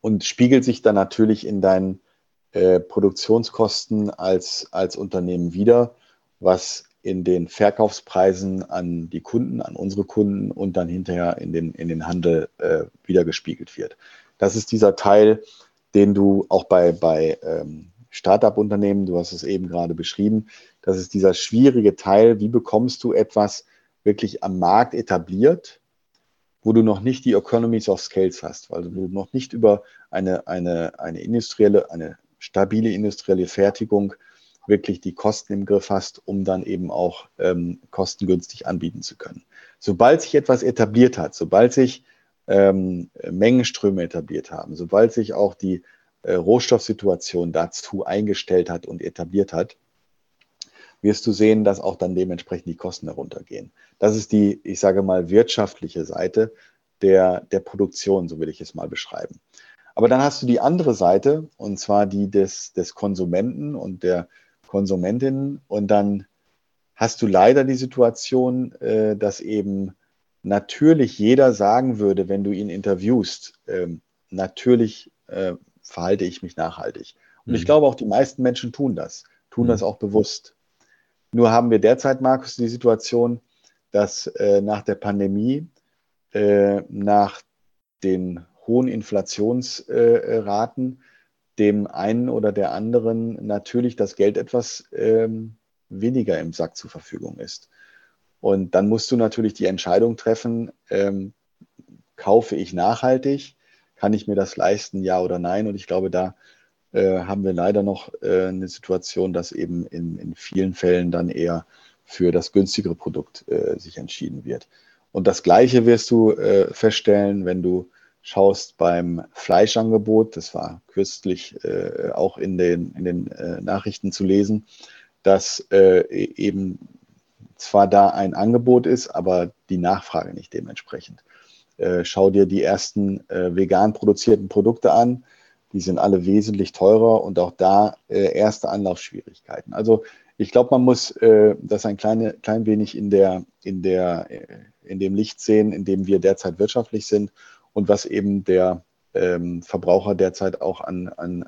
und spiegelt sich dann natürlich in deinen äh, Produktionskosten als, als Unternehmen wieder, was in den Verkaufspreisen an die Kunden, an unsere Kunden und dann hinterher in den, in den Handel äh, wiedergespiegelt wird. Das ist dieser Teil, den du auch bei, bei ähm, Startup-Unternehmen, du hast es eben gerade beschrieben, Das ist dieser schwierige Teil, wie bekommst du etwas wirklich am Markt etabliert, wo du noch nicht die Economies of Scales hast, wo du noch nicht über eine, eine, eine industrielle, eine stabile industrielle Fertigung wirklich die Kosten im Griff hast, um dann eben auch ähm, kostengünstig anbieten zu können. Sobald sich etwas etabliert hat, sobald sich ähm, Mengenströme etabliert haben, sobald sich auch die äh, Rohstoffsituation dazu eingestellt hat und etabliert hat, wirst du sehen, dass auch dann dementsprechend die Kosten heruntergehen. Das ist die, ich sage mal, wirtschaftliche Seite der, der Produktion, so will ich es mal beschreiben. Aber dann hast du die andere Seite, und zwar die des, des Konsumenten und der Konsumentinnen. Und dann hast du leider die Situation, äh, dass eben natürlich jeder sagen würde, wenn du ihn interviewst, äh, natürlich äh, verhalte ich mich nachhaltig. Und mhm. ich glaube auch, die meisten Menschen tun das, tun mhm. das auch bewusst. Nur haben wir derzeit, Markus, die Situation, dass äh, nach der Pandemie, äh, nach den hohen Inflationsraten, dem einen oder der anderen natürlich das Geld etwas ähm, weniger im Sack zur Verfügung ist. Und dann musst du natürlich die Entscheidung treffen, ähm, kaufe ich nachhaltig, kann ich mir das leisten, ja oder nein? Und ich glaube, da äh, haben wir leider noch äh, eine Situation, dass eben in, in vielen Fällen dann eher für das günstigere Produkt äh, sich entschieden wird. Und das Gleiche wirst du äh, feststellen, wenn du schaust beim Fleischangebot, das war kürzlich äh, auch in den, in den äh, Nachrichten zu lesen, dass äh, e-, eben zwar da ein Angebot ist, aber die Nachfrage nicht dementsprechend. Äh, schau dir die ersten äh, vegan produzierten Produkte an, die sind alle wesentlich teurer und auch da äh, erste Anlaufschwierigkeiten. Also ich glaube, man muss das ein kleine, klein wenig in, der, in, der, in dem Licht sehen, in dem wir derzeit wirtschaftlich sind und was eben der ähm, Verbraucher derzeit auch an, an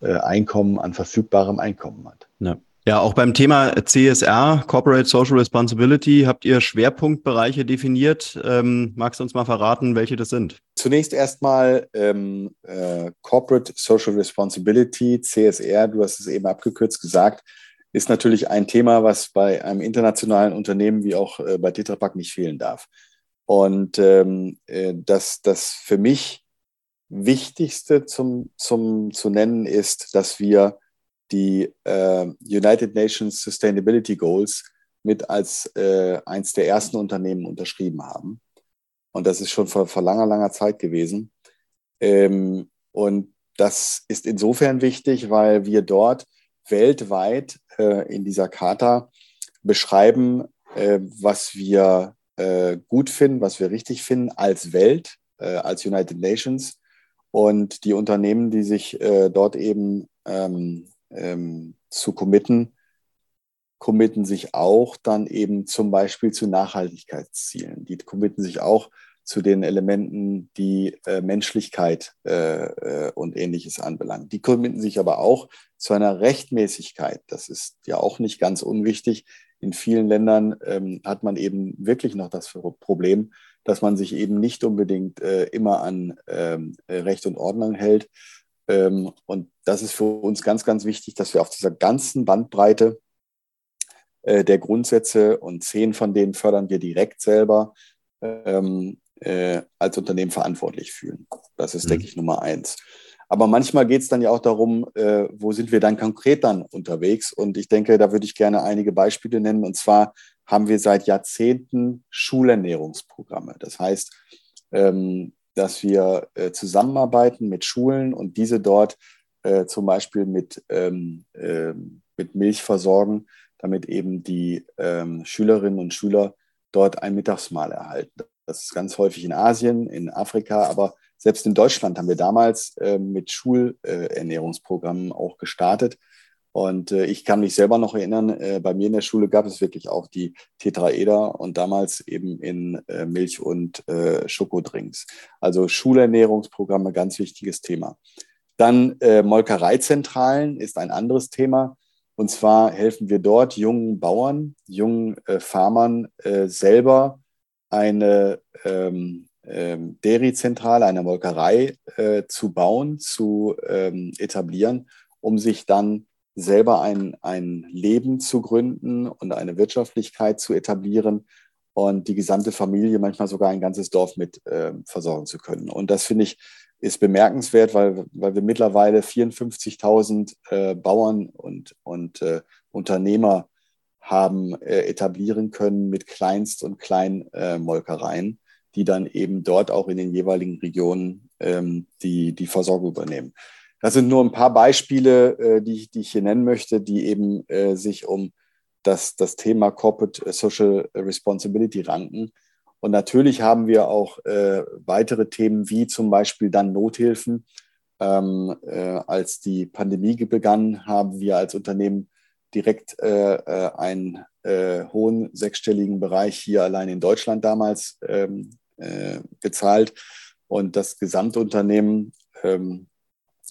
äh, äh Einkommen, an verfügbarem Einkommen hat. Ja. Ja, auch beim Thema CSR, Corporate Social Responsibility, habt ihr Schwerpunktbereiche definiert. Ähm, magst du uns mal verraten, welche das sind? Zunächst erstmal ähm, äh, Corporate Social Responsibility, CSR, du hast es eben abgekürzt gesagt, ist natürlich ein Thema, was bei einem internationalen Unternehmen wie auch äh, bei Tetra Pak nicht fehlen darf. Und ähm, äh, das, das für mich Wichtigste zum, zum, zu nennen ist, dass wir die äh, United Nations Sustainability Goals mit als äh, eins der ersten Unternehmen unterschrieben haben. Und das ist schon vor, vor langer, langer Zeit gewesen. Ähm, und das ist insofern wichtig, weil wir dort weltweit äh, in dieser Charta beschreiben, äh, was wir äh, gut finden, was wir richtig finden als Welt, äh, als United Nations. Und die Unternehmen, die sich äh, dort eben ähm, ähm, zu committen, committen sich auch dann eben zum Beispiel zu Nachhaltigkeitszielen. Die committen sich auch zu den Elementen, die äh, Menschlichkeit äh, äh, und ähnliches anbelangen. Die committen sich aber auch zu einer Rechtmäßigkeit. Das ist ja auch nicht ganz unwichtig in vielen Ländern ähm, hat man eben wirklich noch das Problem, dass man sich eben nicht unbedingt äh, immer an ähm, Recht und Ordnung hält. Ähm, und das ist für uns ganz, ganz wichtig, dass wir auf dieser ganzen Bandbreite äh, der Grundsätze und zehn von denen fördern wir direkt selber ähm, äh, als Unternehmen verantwortlich fühlen. Das ist, mhm. denke ich, Nummer eins. Aber manchmal geht es dann ja auch darum, äh, wo sind wir dann konkret dann unterwegs? Und ich denke, da würde ich gerne einige Beispiele nennen. Und zwar haben wir seit Jahrzehnten Schulernährungsprogramme. Das heißt, ähm, dass wir äh, zusammenarbeiten mit Schulen und diese dort äh, zum Beispiel mit, ähm, äh, mit Milch versorgen, damit eben die ähm, Schülerinnen und Schüler dort ein Mittagsmahl erhalten. Das ist ganz häufig in Asien, in Afrika, aber selbst in Deutschland haben wir damals äh, mit Schulernährungsprogrammen auch gestartet. Und äh, ich kann mich selber noch erinnern, äh, bei mir in der Schule gab es wirklich auch die Tetraeder und damals eben in äh, Milch und äh, Schokodrinks. Also Schulernährungsprogramme, ganz wichtiges Thema. Dann äh, Molkereizentralen ist ein anderes Thema. Und zwar helfen wir dort jungen Bauern, jungen äh, Farmern selber eine ähm, ähm, Dairy-Zentrale, eine Molkerei äh, zu bauen, zu ähm, etablieren, um sich dann selber ein, ein Leben zu gründen und eine Wirtschaftlichkeit zu etablieren und die gesamte Familie, manchmal sogar ein ganzes Dorf mit äh, versorgen zu können. Und das finde ich ist bemerkenswert, weil, weil wir mittlerweile 54.000 äh, Bauern und, und äh, Unternehmer haben äh, etablieren können mit Kleinst- und Kleinmolkereien, die dann eben dort auch in den jeweiligen Regionen ähm, die, die Versorgung übernehmen. Das sind nur ein paar Beispiele, äh, die, ich, die ich hier nennen möchte, die eben äh, sich um das, das Thema Corporate Social Responsibility ranken. Und natürlich haben wir auch äh, weitere Themen wie zum Beispiel dann Nothilfen. Ähm, äh, als die Pandemie begann, haben wir als Unternehmen direkt äh, äh einen hohen sechsstelligen Bereich hier allein in Deutschland damals ähm, äh, gezahlt und das Gesamtunternehmen ähm,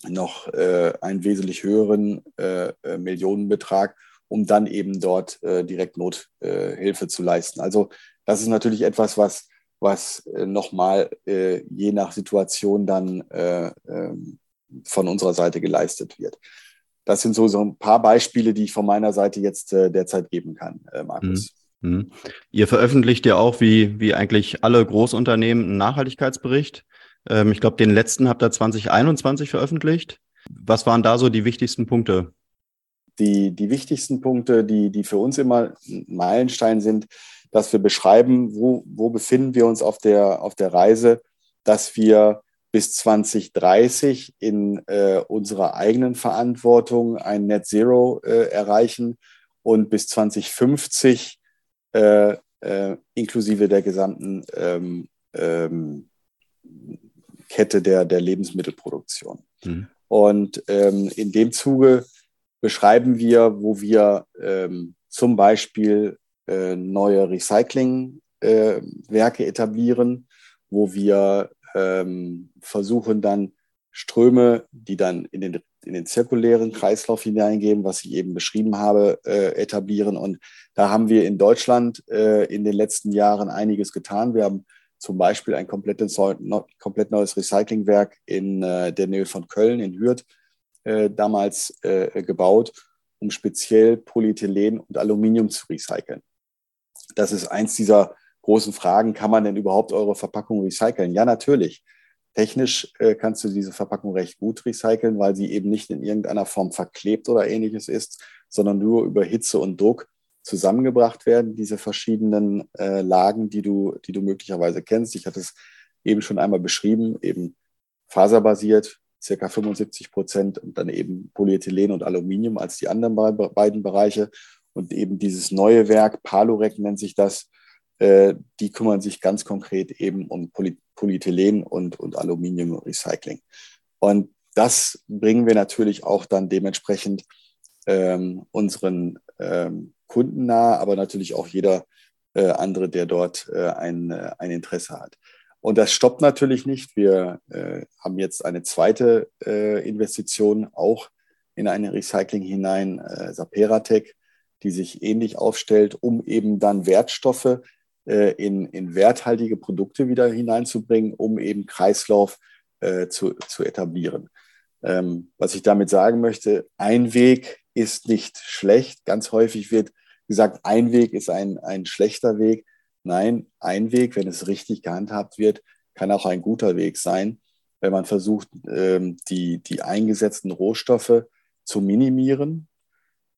noch einen wesentlich höheren Millionenbetrag um dann eben dort äh, direkt Nothilfe äh, zu leisten. Also das ist natürlich etwas, was, was äh, nochmal äh, je nach Situation dann äh, ähm, von unserer Seite geleistet wird. Das sind so, so ein paar Beispiele, die ich von meiner Seite jetzt äh, derzeit geben kann, Markus. Mhm. Mhm. Ihr veröffentlicht ja auch, wie, wie eigentlich alle Großunternehmen, einen Nachhaltigkeitsbericht. Ähm, ich glaube, den letzten habt ihr 2021 veröffentlicht. Was waren da so die wichtigsten Punkte? die, die wichtigsten Punkte, die, die für uns immer Meilenstein sind, dass wir beschreiben, wo, wo befinden wir uns auf der, auf der Reise, dass wir bis 2030 in äh, unserer eigenen Verantwortung ein Net Zero äh, erreichen und bis 2050 äh, äh, inklusive der gesamten ähm, ähm, Kette der, der Lebensmittelproduktion. Mhm. Und ähm, in dem Zuge beschreiben wir, wo wir ähm, zum Beispiel äh, neue Recyclingwerke äh, etablieren, wo wir ähm, versuchen dann Ströme, die dann in den, in den zirkulären Kreislauf hineingehen, was ich eben beschrieben habe, äh, etablieren. Und da haben wir in Deutschland äh, in den letzten Jahren einiges getan. Wir haben zum Beispiel ein komplett, komplett neues Recyclingwerk in äh, der Nähe von Köln, in Hürth, äh, damals äh, gebaut, um speziell Polyethylen und Aluminium zu recyceln. Das ist eins dieser großen Fragen. Kann man denn überhaupt eure Verpackung recyceln? Ja, natürlich. Technisch äh, kannst du diese Verpackung recht gut recyceln, weil sie eben nicht in irgendeiner Form verklebt oder ähnliches ist, sondern nur über Hitze und Druck zusammengebracht werden, diese verschiedenen äh, Lagen, die du, die du möglicherweise kennst. Ich hatte es eben schon einmal beschrieben, eben faserbasiert, circa 75 Prozent und dann eben Polyethylen und Aluminium als die anderen beiden Bereiche. Und eben dieses neue Werk, Palorec nennt sich das, die kümmern sich ganz konkret eben um Poly Polyethylen und, und Aluminium-Recycling. Und das bringen wir natürlich auch dann dementsprechend ähm, unseren ähm, Kunden nahe, aber natürlich auch jeder äh, andere, der dort äh, ein, äh, ein Interesse hat. Und das stoppt natürlich nicht. Wir äh, haben jetzt eine zweite äh, Investition auch in eine Recycling hinein, äh, Saperatec, die sich ähnlich aufstellt, um eben dann Wertstoffe äh, in, in werthaltige Produkte wieder hineinzubringen, um eben Kreislauf äh, zu, zu etablieren. Ähm, was ich damit sagen möchte, ein Weg ist nicht schlecht. Ganz häufig wird gesagt, ein Weg ist ein, ein schlechter Weg. Nein, ein Weg, wenn es richtig gehandhabt wird, kann auch ein guter Weg sein, wenn man versucht, ähm, die, die eingesetzten Rohstoffe zu minimieren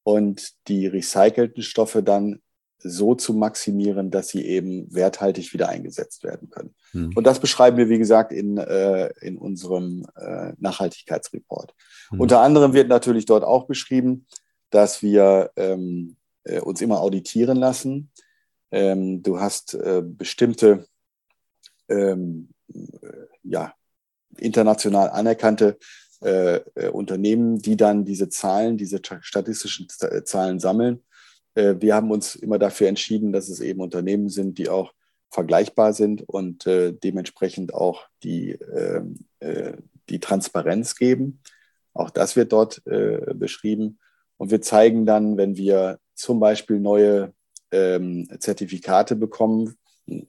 und die recycelten Stoffe dann so zu maximieren, dass sie eben werthaltig wieder eingesetzt werden können. Hm. Und das beschreiben wir, wie gesagt, in, äh, in unserem äh, Nachhaltigkeitsreport. Hm. Unter anderem wird natürlich dort auch beschrieben, dass wir ähm, äh, uns immer auditieren lassen, ähm, du hast äh, bestimmte ähm, äh, ja, international anerkannte äh, Unternehmen, die dann diese Zahlen, diese statistischen Zahlen sammeln. Äh, wir haben uns immer dafür entschieden, dass es eben Unternehmen sind, die auch vergleichbar sind und dementsprechend auch die, ähm, die Transparenz geben. Auch das wird dort beschrieben. Und wir zeigen dann, wenn wir zum Beispiel neue ähm, Zertifikate bekommen. Ein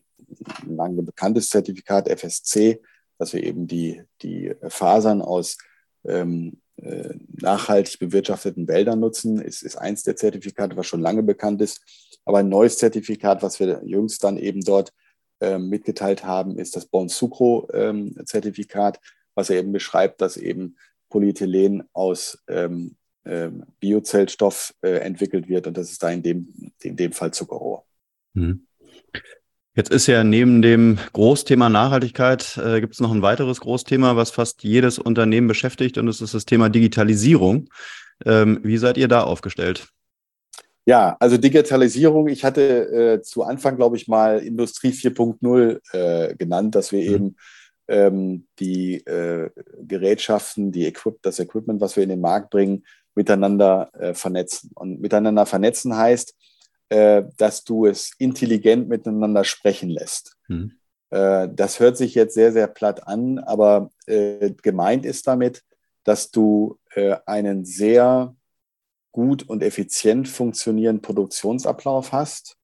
lange bekanntes Zertifikat FSC, dass wir eben die, die Fasern aus ähm, äh, nachhaltig bewirtschafteten Wäldern nutzen, ist, ist eins der Zertifikate, was schon lange bekannt ist. Aber ein neues Zertifikat, was wir jüngst dann eben dort äh, mitgeteilt haben, ist das Bon Sucro-Zertifikat, ähm, was eben beschreibt, dass eben Polyethylen aus ähm, äh, Biozellstoff äh, entwickelt wird und das ist da in dem, in dem Fall Zuckerrohr. Mhm. Jetzt ist ja neben dem Großthema Nachhaltigkeit, äh, gibt es noch ein weiteres Großthema, was fast jedes Unternehmen beschäftigt, und das ist das Thema Digitalisierung. Ähm, wie seid ihr da aufgestellt? Ja, also Digitalisierung, ich hatte äh, zu Anfang, glaube ich, mal Industrie 4.0 äh, genannt, dass wir mhm. eben ähm, die äh, Gerätschaften, die Equip das Equipment, was wir in den Markt bringen, miteinander äh, vernetzen. Und miteinander vernetzen heißt, äh, dass du es intelligent miteinander sprechen lässt. Mhm. Äh, das hört sich jetzt sehr, sehr platt an, aber äh, gemeint ist damit, dass du äh, einen sehr gut und effizient funktionierenden Produktionsablauf hast,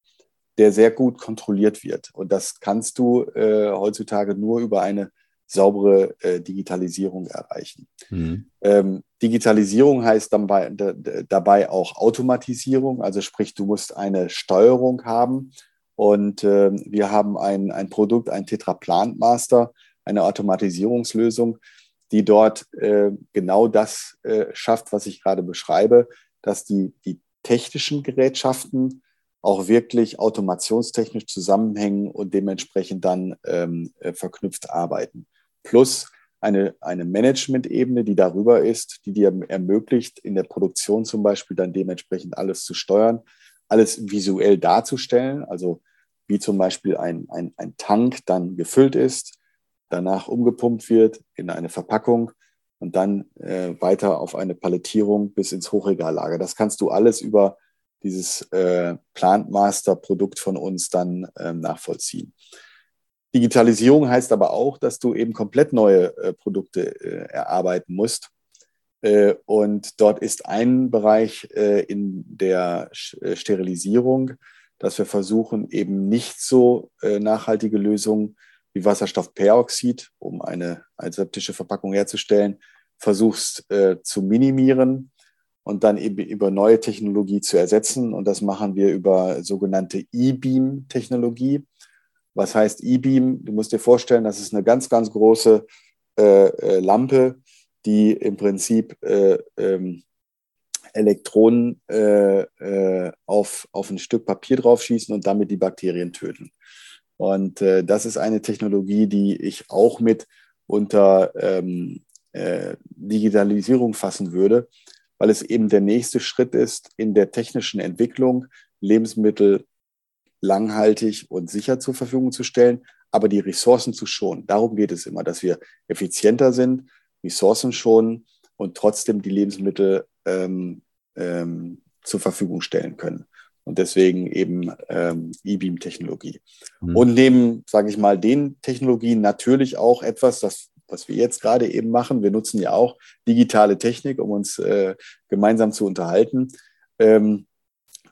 der sehr gut kontrolliert wird. Und das kannst du äh, heutzutage nur über eine saubere äh, Digitalisierung erreichen. Mhm. Ähm, Digitalisierung heißt dabei, dabei auch Automatisierung, also sprich, du musst eine Steuerung haben. Und äh, wir haben ein, ein Produkt, ein Tetra Plant Master, eine Automatisierungslösung, die dort äh, genau das äh, schafft, was ich gerade beschreibe, dass die, die technischen Gerätschaften auch wirklich automationstechnisch zusammenhängen und dementsprechend dann ähm, äh, verknüpft arbeiten plus eine, eine Management-Ebene, die darüber ist, die dir ermöglicht, in der Produktion zum Beispiel dann dementsprechend alles zu steuern, alles visuell darzustellen, also wie zum Beispiel ein, ein, ein Tank dann gefüllt ist, danach umgepumpt wird in eine Verpackung und dann äh, weiter auf eine Palettierung bis ins Hochregallager. Das kannst du alles über dieses äh, Plant Master Produkt von uns dann äh, nachvollziehen. Digitalisierung heißt aber auch, dass du eben komplett neue äh, Produkte äh, erarbeiten musst. Äh, und dort ist ein Bereich äh, in der äh, Sterilisierung, dass wir versuchen, eben nicht so äh, nachhaltige Lösungen wie Wasserstoffperoxid, um eine aseptische Verpackung herzustellen, versuchst zu minimieren und dann eben über neue Technologie zu ersetzen. Und das machen wir über sogenannte E-Beam-Technologie. Was heißt E-Beam? Du musst dir vorstellen, das ist eine ganz, ganz große äh, äh, Lampe, die im Prinzip äh, ähm, Elektronen äh, äh, auf, auf ein Stück Papier draufschießen und damit die Bakterien töten. Und äh, das ist eine Technologie, die ich auch mit unter ähm, Digitalisierung fassen würde, weil es eben der nächste Schritt ist in der technischen Entwicklung, Lebensmittel langhaltig und sicher zur Verfügung zu stellen, aber die Ressourcen zu schonen. Darum geht es immer, dass wir effizienter sind, Ressourcen schonen und trotzdem die Lebensmittel ähm, ähm, zur Verfügung stellen können. Und deswegen eben ähm, E-Beam-Technologie. Mhm. Und neben, sage ich mal, den Technologien natürlich auch etwas, das, was wir jetzt gerade eben machen. Wir nutzen ja auch digitale Technik, um uns äh, gemeinsam zu unterhalten. Ähm,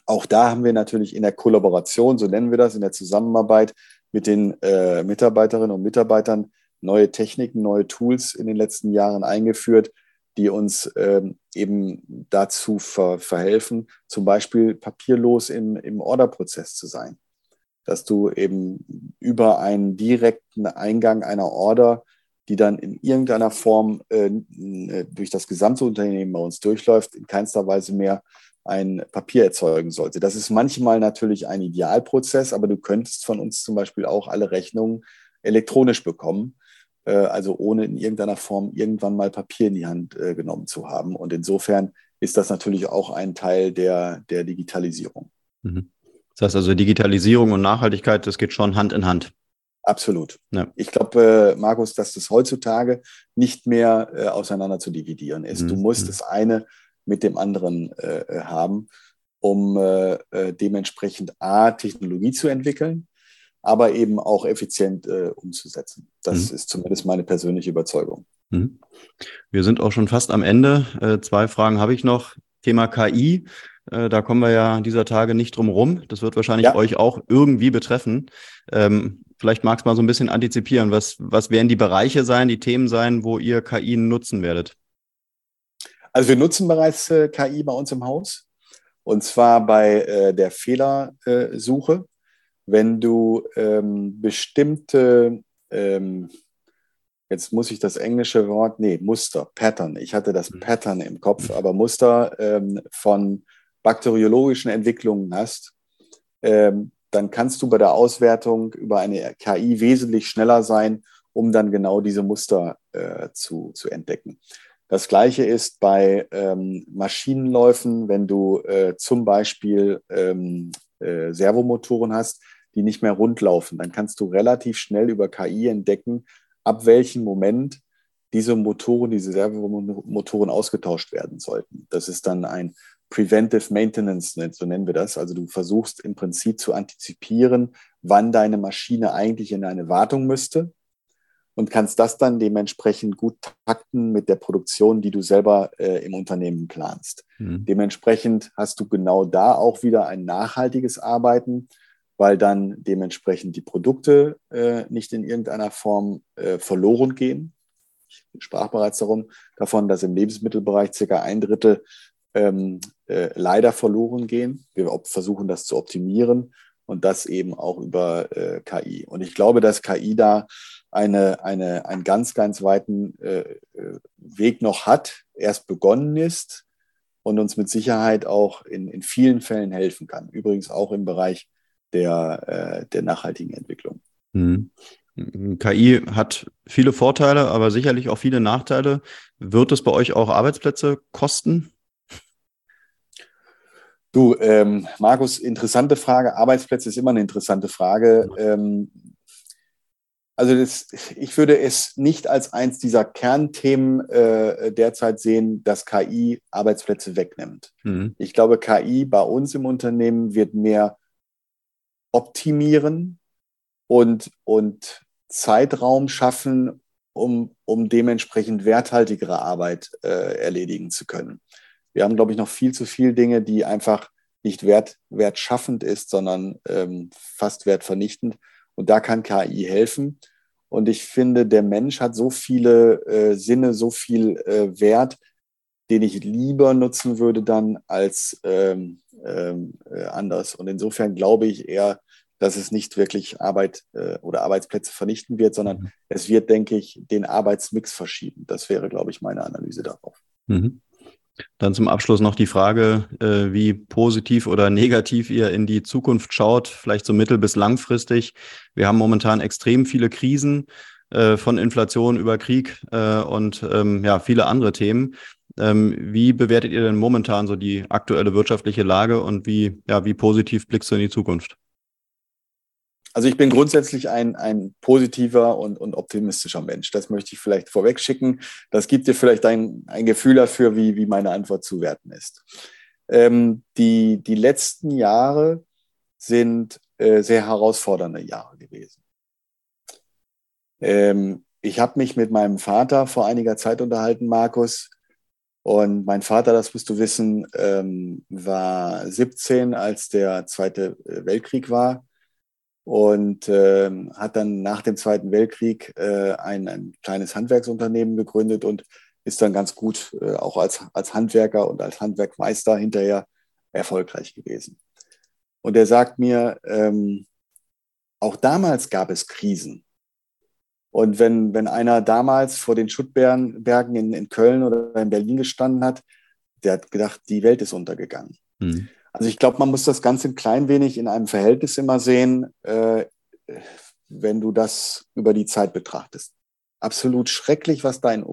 auch da haben wir natürlich in der Kollaboration, so nennen wir das, in der Zusammenarbeit mit den äh, Mitarbeiterinnen und Mitarbeitern neue Techniken, neue Tools in den letzten Jahren eingeführt, die uns ähm, eben dazu ver verhelfen, zum Beispiel papierlos im, im Orderprozess zu sein. Dass du eben über einen direkten Eingang einer Order, die dann in irgendeiner Form äh, durch das gesamte Unternehmen bei uns durchläuft, in keinster Weise mehr ein Papier erzeugen sollte. Das ist manchmal natürlich ein Idealprozess, aber du könntest von uns zum Beispiel auch alle Rechnungen elektronisch bekommen, äh, also ohne in irgendeiner Form irgendwann mal Papier in die Hand äh, genommen zu haben. Und insofern ist das natürlich auch ein Teil der, der Digitalisierung. Mhm. Das heißt also Digitalisierung und Nachhaltigkeit, das geht schon Hand in Hand. Absolut. Ja. Ich glaube, äh, Markus, dass das heutzutage nicht mehr äh, auseinander zu dividieren ist. Mhm. Du musst mhm. das eine mit dem anderen äh, äh, haben, um äh, äh, dementsprechend A, Technologie zu entwickeln, aber eben auch effizient äh, umzusetzen. Das mhm. ist zumindest meine persönliche Überzeugung. Mhm. Wir sind auch schon fast am Ende. Äh, zwei Fragen habe ich noch. Thema KI. Da kommen wir ja dieser Tage nicht drum rum. Das wird wahrscheinlich ja. euch auch irgendwie betreffen. Ähm, vielleicht magst du mal so ein bisschen antizipieren. Was, was werden die Bereiche sein, die Themen sein, wo ihr KI nutzen werdet? Also wir nutzen bereits äh, KI bei uns im Haus und zwar bei äh, der Fehlersuche. Wenn du ähm, bestimmte, ähm, jetzt muss ich das englische Wort, nee, Muster, Pattern, ich hatte das mhm. Pattern im Kopf, aber Muster ähm, von bakteriologischen Entwicklungen hast, ähm, dann kannst du bei der Auswertung über eine KI wesentlich schneller sein, um dann genau diese Muster äh, zu, zu entdecken. Das gleiche ist bei ähm, Maschinenläufen, wenn du äh, zum Beispiel ähm, äh, Servomotoren hast, die nicht mehr rund laufen, dann kannst du relativ schnell über KI entdecken, ab welchem Moment diese Motoren, diese Servomotoren ausgetauscht werden sollten. Das ist dann ein Preventive Maintenance, so nennen wir das. Also du versuchst im Prinzip zu antizipieren, wann deine Maschine eigentlich in eine Wartung müsste und kannst das dann dementsprechend gut takten mit der Produktion, die du selber äh, im Unternehmen planst. Mhm. Dementsprechend hast du genau da auch wieder ein nachhaltiges Arbeiten, weil dann dementsprechend die Produkte äh, nicht in irgendeiner Form äh, verloren gehen. Ich sprach bereits darum, davon, dass im Lebensmittelbereich circa ein Drittel ähm, äh, leider verloren gehen. Wir versuchen das zu optimieren und das eben auch über äh, KI. Und ich glaube, dass KI da eine, eine, einen ganz, ganz weiten äh, äh, Weg noch hat, erst begonnen ist und uns mit Sicherheit auch in, in vielen Fällen helfen kann. Übrigens auch im Bereich der, äh, der nachhaltigen Entwicklung. Mhm. KI hat viele Vorteile, aber sicherlich auch viele Nachteile. Wird es bei euch auch Arbeitsplätze kosten? Du, ähm, Markus, interessante Frage. Arbeitsplätze ist immer eine interessante Frage. Ähm, also das, ich würde es nicht als eins dieser Kernthemen äh, derzeit sehen, dass KI Arbeitsplätze wegnimmt. Mhm. Ich glaube, KI bei uns im Unternehmen wird mehr optimieren und, und Zeitraum schaffen, um, um dementsprechend werthaltigere Arbeit äh, erledigen zu können. Wir haben, glaube ich, noch viel zu viele Dinge, die einfach nicht wert, wertschaffend ist, sondern ähm, fast wertvernichtend. Und da kann KI helfen. Und ich finde, der Mensch hat so viele äh, Sinne, so viel äh, Wert, den ich lieber nutzen würde dann als ähm, ähm, äh, anders. Und insofern glaube ich eher, dass es nicht wirklich Arbeit äh, oder Arbeitsplätze vernichten wird, sondern mhm. es wird, denke ich, den Arbeitsmix verschieben. Das wäre, glaube ich, meine Analyse darauf. Mhm. Dann zum Abschluss noch die Frage, äh, wie positiv oder negativ ihr in die Zukunft schaut, vielleicht so mittel- bis langfristig. Wir haben momentan extrem viele Krisen äh, von Inflation über Krieg äh, und ähm, ja, viele andere Themen. Ähm, wie bewertet ihr denn momentan so die aktuelle wirtschaftliche Lage und wie, ja, wie positiv blickst du in die Zukunft? Also ich bin grundsätzlich ein, ein positiver und, und optimistischer Mensch. Das möchte ich vielleicht vorweg schicken. Das gibt dir vielleicht ein, ein Gefühl dafür, wie, wie meine Antwort zu werten ist. Ähm, die, die letzten Jahre sind äh, sehr herausfordernde Jahre gewesen. Ähm, ich habe mich mit meinem Vater vor einiger Zeit unterhalten, Markus. Und mein Vater, das musst du wissen, ähm, war 17, als der Zweite äh, Weltkrieg war und äh, hat dann nach dem Zweiten Weltkrieg äh, ein, ein, kleines Handwerksunternehmen gegründet und ist dann ganz gut äh, auch als, als Handwerker und als Handwerkmeister hinterher erfolgreich gewesen. Und er sagt mir, ähm, auch damals gab es Krisen. Und wenn, wenn einer damals vor den Schuttbergen in, in Köln oder in Berlin gestanden hat, der hat gedacht, die Welt ist untergegangen. Mhm. Also ich glaube, man muss das Ganze ein klein wenig in einem Verhältnis immer sehen, äh, wenn du das über die Zeit betrachtest. Absolut schrecklich, was da in,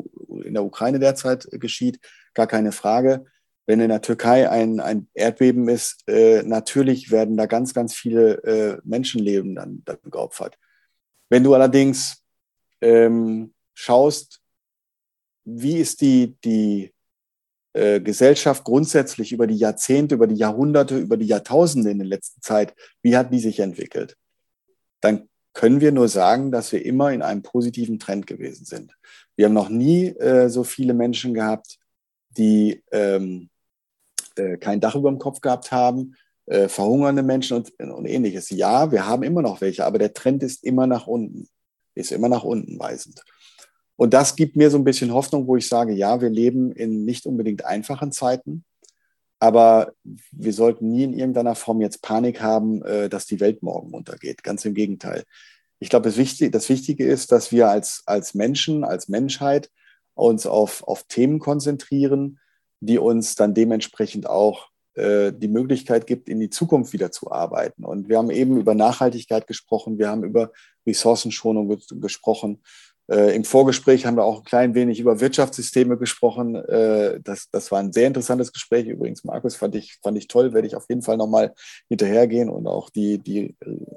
in der Ukraine derzeit geschieht, gar keine Frage. Wenn in der Türkei ein, ein Erdbeben ist, äh, natürlich werden da ganz, ganz viele äh, Menschenleben dann, dann geopfert. Wenn du allerdings ähm, schaust, wie ist die, die äh, Gesellschaft grundsätzlich über die Jahrzehnte, über die Jahrhunderte, über die Jahrtausende in der letzten Zeit, wie hat die sich entwickelt? Dann können wir nur sagen, dass wir immer in einem positiven Trend gewesen sind. Wir haben noch nie äh, so viele Menschen gehabt, die ähm, äh, kein Dach über dem Kopf gehabt haben, äh, verhungernde Menschen und, und ähnliches. Ja, wir haben immer noch welche, aber der Trend ist immer nach unten, ist immer nach unten weisend. Und das gibt mir so ein bisschen Hoffnung, wo ich sage, ja, wir leben in nicht unbedingt einfachen Zeiten, aber wir sollten nie in irgendeiner Form jetzt Panik haben, äh, dass die Welt morgen untergeht. Ganz im Gegenteil. Ich glaube, das Wichtige, das Wichtige ist, dass wir als, als Menschen, als Menschheit uns auf, auf Themen konzentrieren, die uns dann dementsprechend auch äh, die Möglichkeit gibt, in die Zukunft wieder zu arbeiten. Und wir haben eben über Nachhaltigkeit gesprochen, wir haben über Ressourcenschonung ge gesprochen. Äh, Im Vorgespräch haben wir auch ein klein wenig über Wirtschaftssysteme gesprochen. Äh, das, das war ein sehr interessantes Gespräch. Übrigens, Markus, fand ich, fand ich toll, werde ich auf jeden Fall nochmal hinterhergehen und auch die, die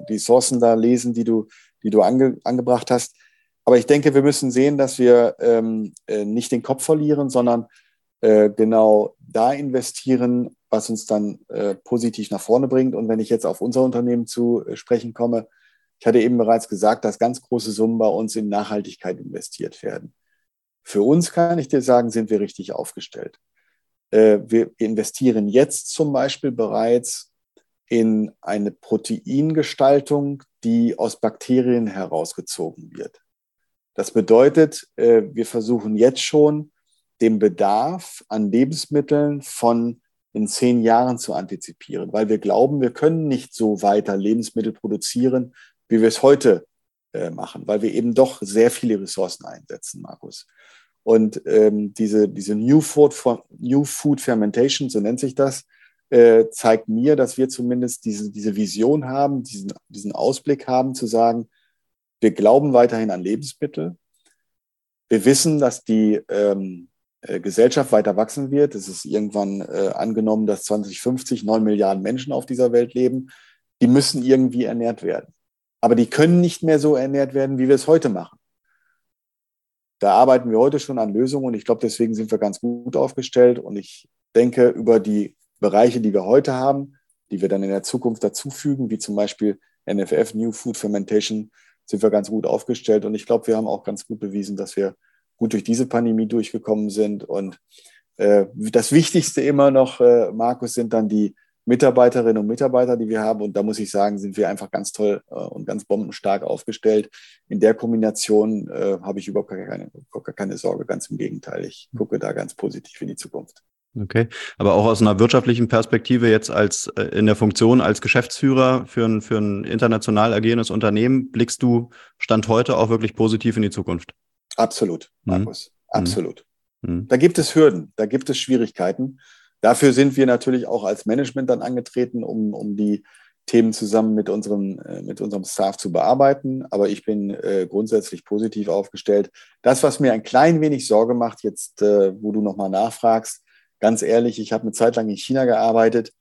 Ressourcen da lesen, die du, die du ange, angebracht hast. Aber ich denke, wir müssen sehen, dass wir ähm, äh, nicht den Kopf verlieren, sondern äh, genau da investieren, was uns dann äh, positiv nach vorne bringt. Und wenn ich jetzt auf unser Unternehmen zu äh, sprechen komme, ich hatte eben bereits gesagt, dass ganz große Summen bei uns in Nachhaltigkeit investiert werden. Für uns kann ich dir sagen, sind wir richtig aufgestellt. Äh, wir investieren jetzt zum Beispiel bereits in eine Proteingestaltung, die aus Bakterien herausgezogen wird. Das bedeutet, äh, wir versuchen jetzt schon, den Bedarf an Lebensmitteln von in zehn Jahren zu antizipieren, weil wir glauben, wir können nicht so weiter Lebensmittel produzieren, wie wir es heute äh, machen, weil wir eben doch sehr viele Ressourcen einsetzen, Markus. Und ähm, diese, diese New, Food, New Food Fermentation, so nennt sich das, äh, zeigt mir, dass wir zumindest diese, diese Vision haben, diesen, diesen Ausblick haben, zu sagen, wir glauben weiterhin an Lebensmittel. Wir wissen, dass die ähm, äh, Gesellschaft weiter wachsen wird. Es ist irgendwann äh, angenommen, dass 2050 neun Milliarden Menschen auf dieser Welt leben. Die müssen irgendwie ernährt werden. Aber die können nicht mehr so ernährt werden, wie wir es heute machen. Da arbeiten wir heute schon an Lösungen und ich glaube, deswegen sind wir ganz gut aufgestellt. Und ich denke, über die Bereiche, die wir heute haben, die wir dann in der Zukunft dazufügen, wie zum Beispiel NFF, New Food Fermentation, sind wir ganz gut aufgestellt. Und ich glaube, wir haben auch ganz gut bewiesen, dass wir gut durch diese Pandemie durchgekommen sind. Und äh, das Wichtigste immer noch, äh, Markus, sind dann die Mitarbeiterinnen und Mitarbeiter, die wir haben. Und da muss ich sagen, sind wir einfach ganz toll äh, und ganz bombenstark aufgestellt. In der Kombination äh, habe ich überhaupt keine, gar keine Sorge. Ganz im Gegenteil. Ich gucke da ganz positiv in die Zukunft. Okay, aber auch aus einer wirtschaftlichen Perspektive jetzt als äh, in der Funktion als Geschäftsführer für ein, für ein international agierendes Unternehmen blickst du Stand heute auch wirklich positiv in die Zukunft? Absolut, mhm. Markus. Mhm. Absolut. Mhm. Da gibt es Hürden, da gibt es Schwierigkeiten. Dafür sind wir natürlich auch als Management dann angetreten, um, um die Themen zusammen mit unserem, äh, mit unserem Staff zu bearbeiten. Aber ich bin äh, grundsätzlich positiv aufgestellt. Das, was mir ein klein wenig Sorge macht, jetzt, äh, wo du nochmal nachfragst, ganz ehrlich, ich habe eine Zeit lang in China gearbeitet.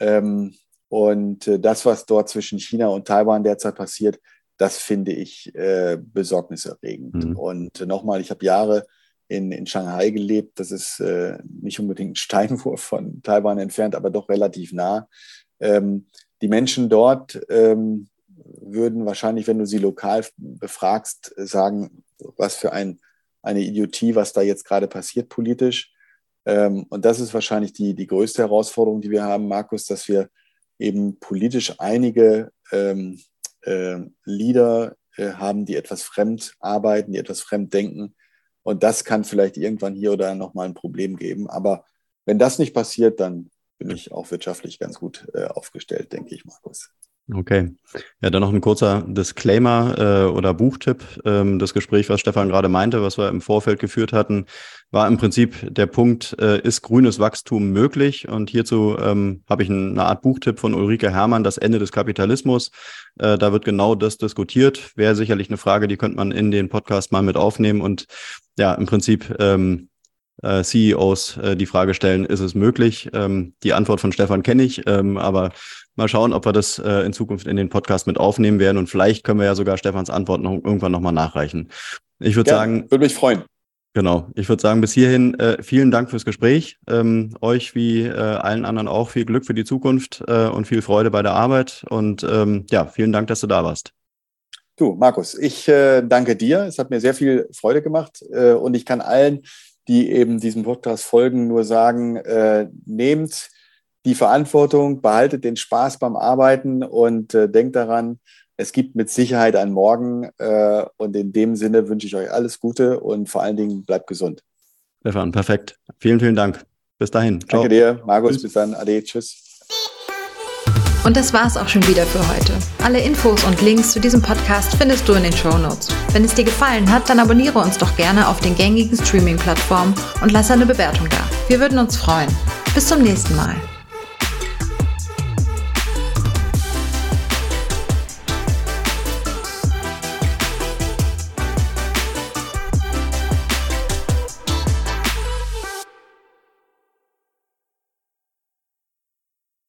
Ähm, und äh, das, was dort zwischen China und Taiwan derzeit passiert, das finde ich besorgniserregend. Mhm. Und nochmal, ich habe Jahre in, in Shanghai gelebt. Das ist äh, nicht unbedingt ein Steinwurf von Taiwan entfernt, aber doch relativ nah. Ähm, die Menschen dort ähm, würden wahrscheinlich, wenn du sie lokal befragst, sagen, was für ein, eine Idiotie, was da jetzt gerade passiert politisch. Ähm, und das ist wahrscheinlich die, die größte Herausforderung, die wir haben, Markus, dass wir eben politisch einige ähm, äh, Leader äh, haben, die etwas fremd arbeiten, die etwas fremd denken. Und das kann vielleicht irgendwann hier oder nochmal ein Problem geben. Aber wenn das nicht passiert, dann bin ich auch wirtschaftlich ganz gut äh, aufgestellt, denke ich, Markus. Okay. Ja, dann noch ein kurzer Disclaimer äh, oder Buchtipp. Ähm, das Gespräch, was Stefan gerade meinte, was wir im Vorfeld geführt hatten, war im Prinzip der Punkt, äh, ist grünes Wachstum möglich? Und hierzu ähm, habe ich eine Art Buchtipp von Ulrike Hermann, Das Ende des Kapitalismus. Äh, da wird genau das diskutiert. Wäre sicherlich eine Frage, die könnte man in den Podcast mal mit aufnehmen und ja, im Prinzip ähm, äh, CEOs äh, die Frage stellen, ist es möglich? Ähm, die Antwort von Stefan kenne ich, ähm, aber mal schauen, ob wir das äh, in Zukunft in den Podcast mit aufnehmen werden und vielleicht können wir ja sogar Stefans Antwort noch irgendwann nochmal nachreichen. Ich würde ja, sagen. Würde mich freuen. Genau. Ich würde sagen, bis hierhin äh, vielen Dank fürs Gespräch. Ähm, euch wie äh, allen anderen auch viel Glück für die Zukunft äh, und viel Freude bei der Arbeit. Und ähm, ja, vielen Dank, dass du da warst. Du, Markus, ich äh, danke dir. Es hat mir sehr viel Freude gemacht äh, und ich kann allen, die eben diesem Podcast folgen, nur sagen, äh, nehmt die Verantwortung, behaltet den Spaß beim Arbeiten und äh, denkt daran, es gibt mit Sicherheit einen Morgen. Äh, und in dem Sinne wünsche ich euch alles Gute und vor allen Dingen bleibt gesund. Stefan, perfekt. Vielen, vielen Dank. Bis dahin. Ciao. Danke dir, Markus. Tschüss. Bis dann. Ade. Tschüss. Und das war's auch schon wieder für heute. Alle Infos und Links zu diesem Podcast findest du in den Show Notes. Wenn es dir gefallen hat, dann abonniere uns doch gerne auf den gängigen Streaming-Plattformen und lass eine Bewertung da. Wir würden uns freuen. Bis zum nächsten Mal.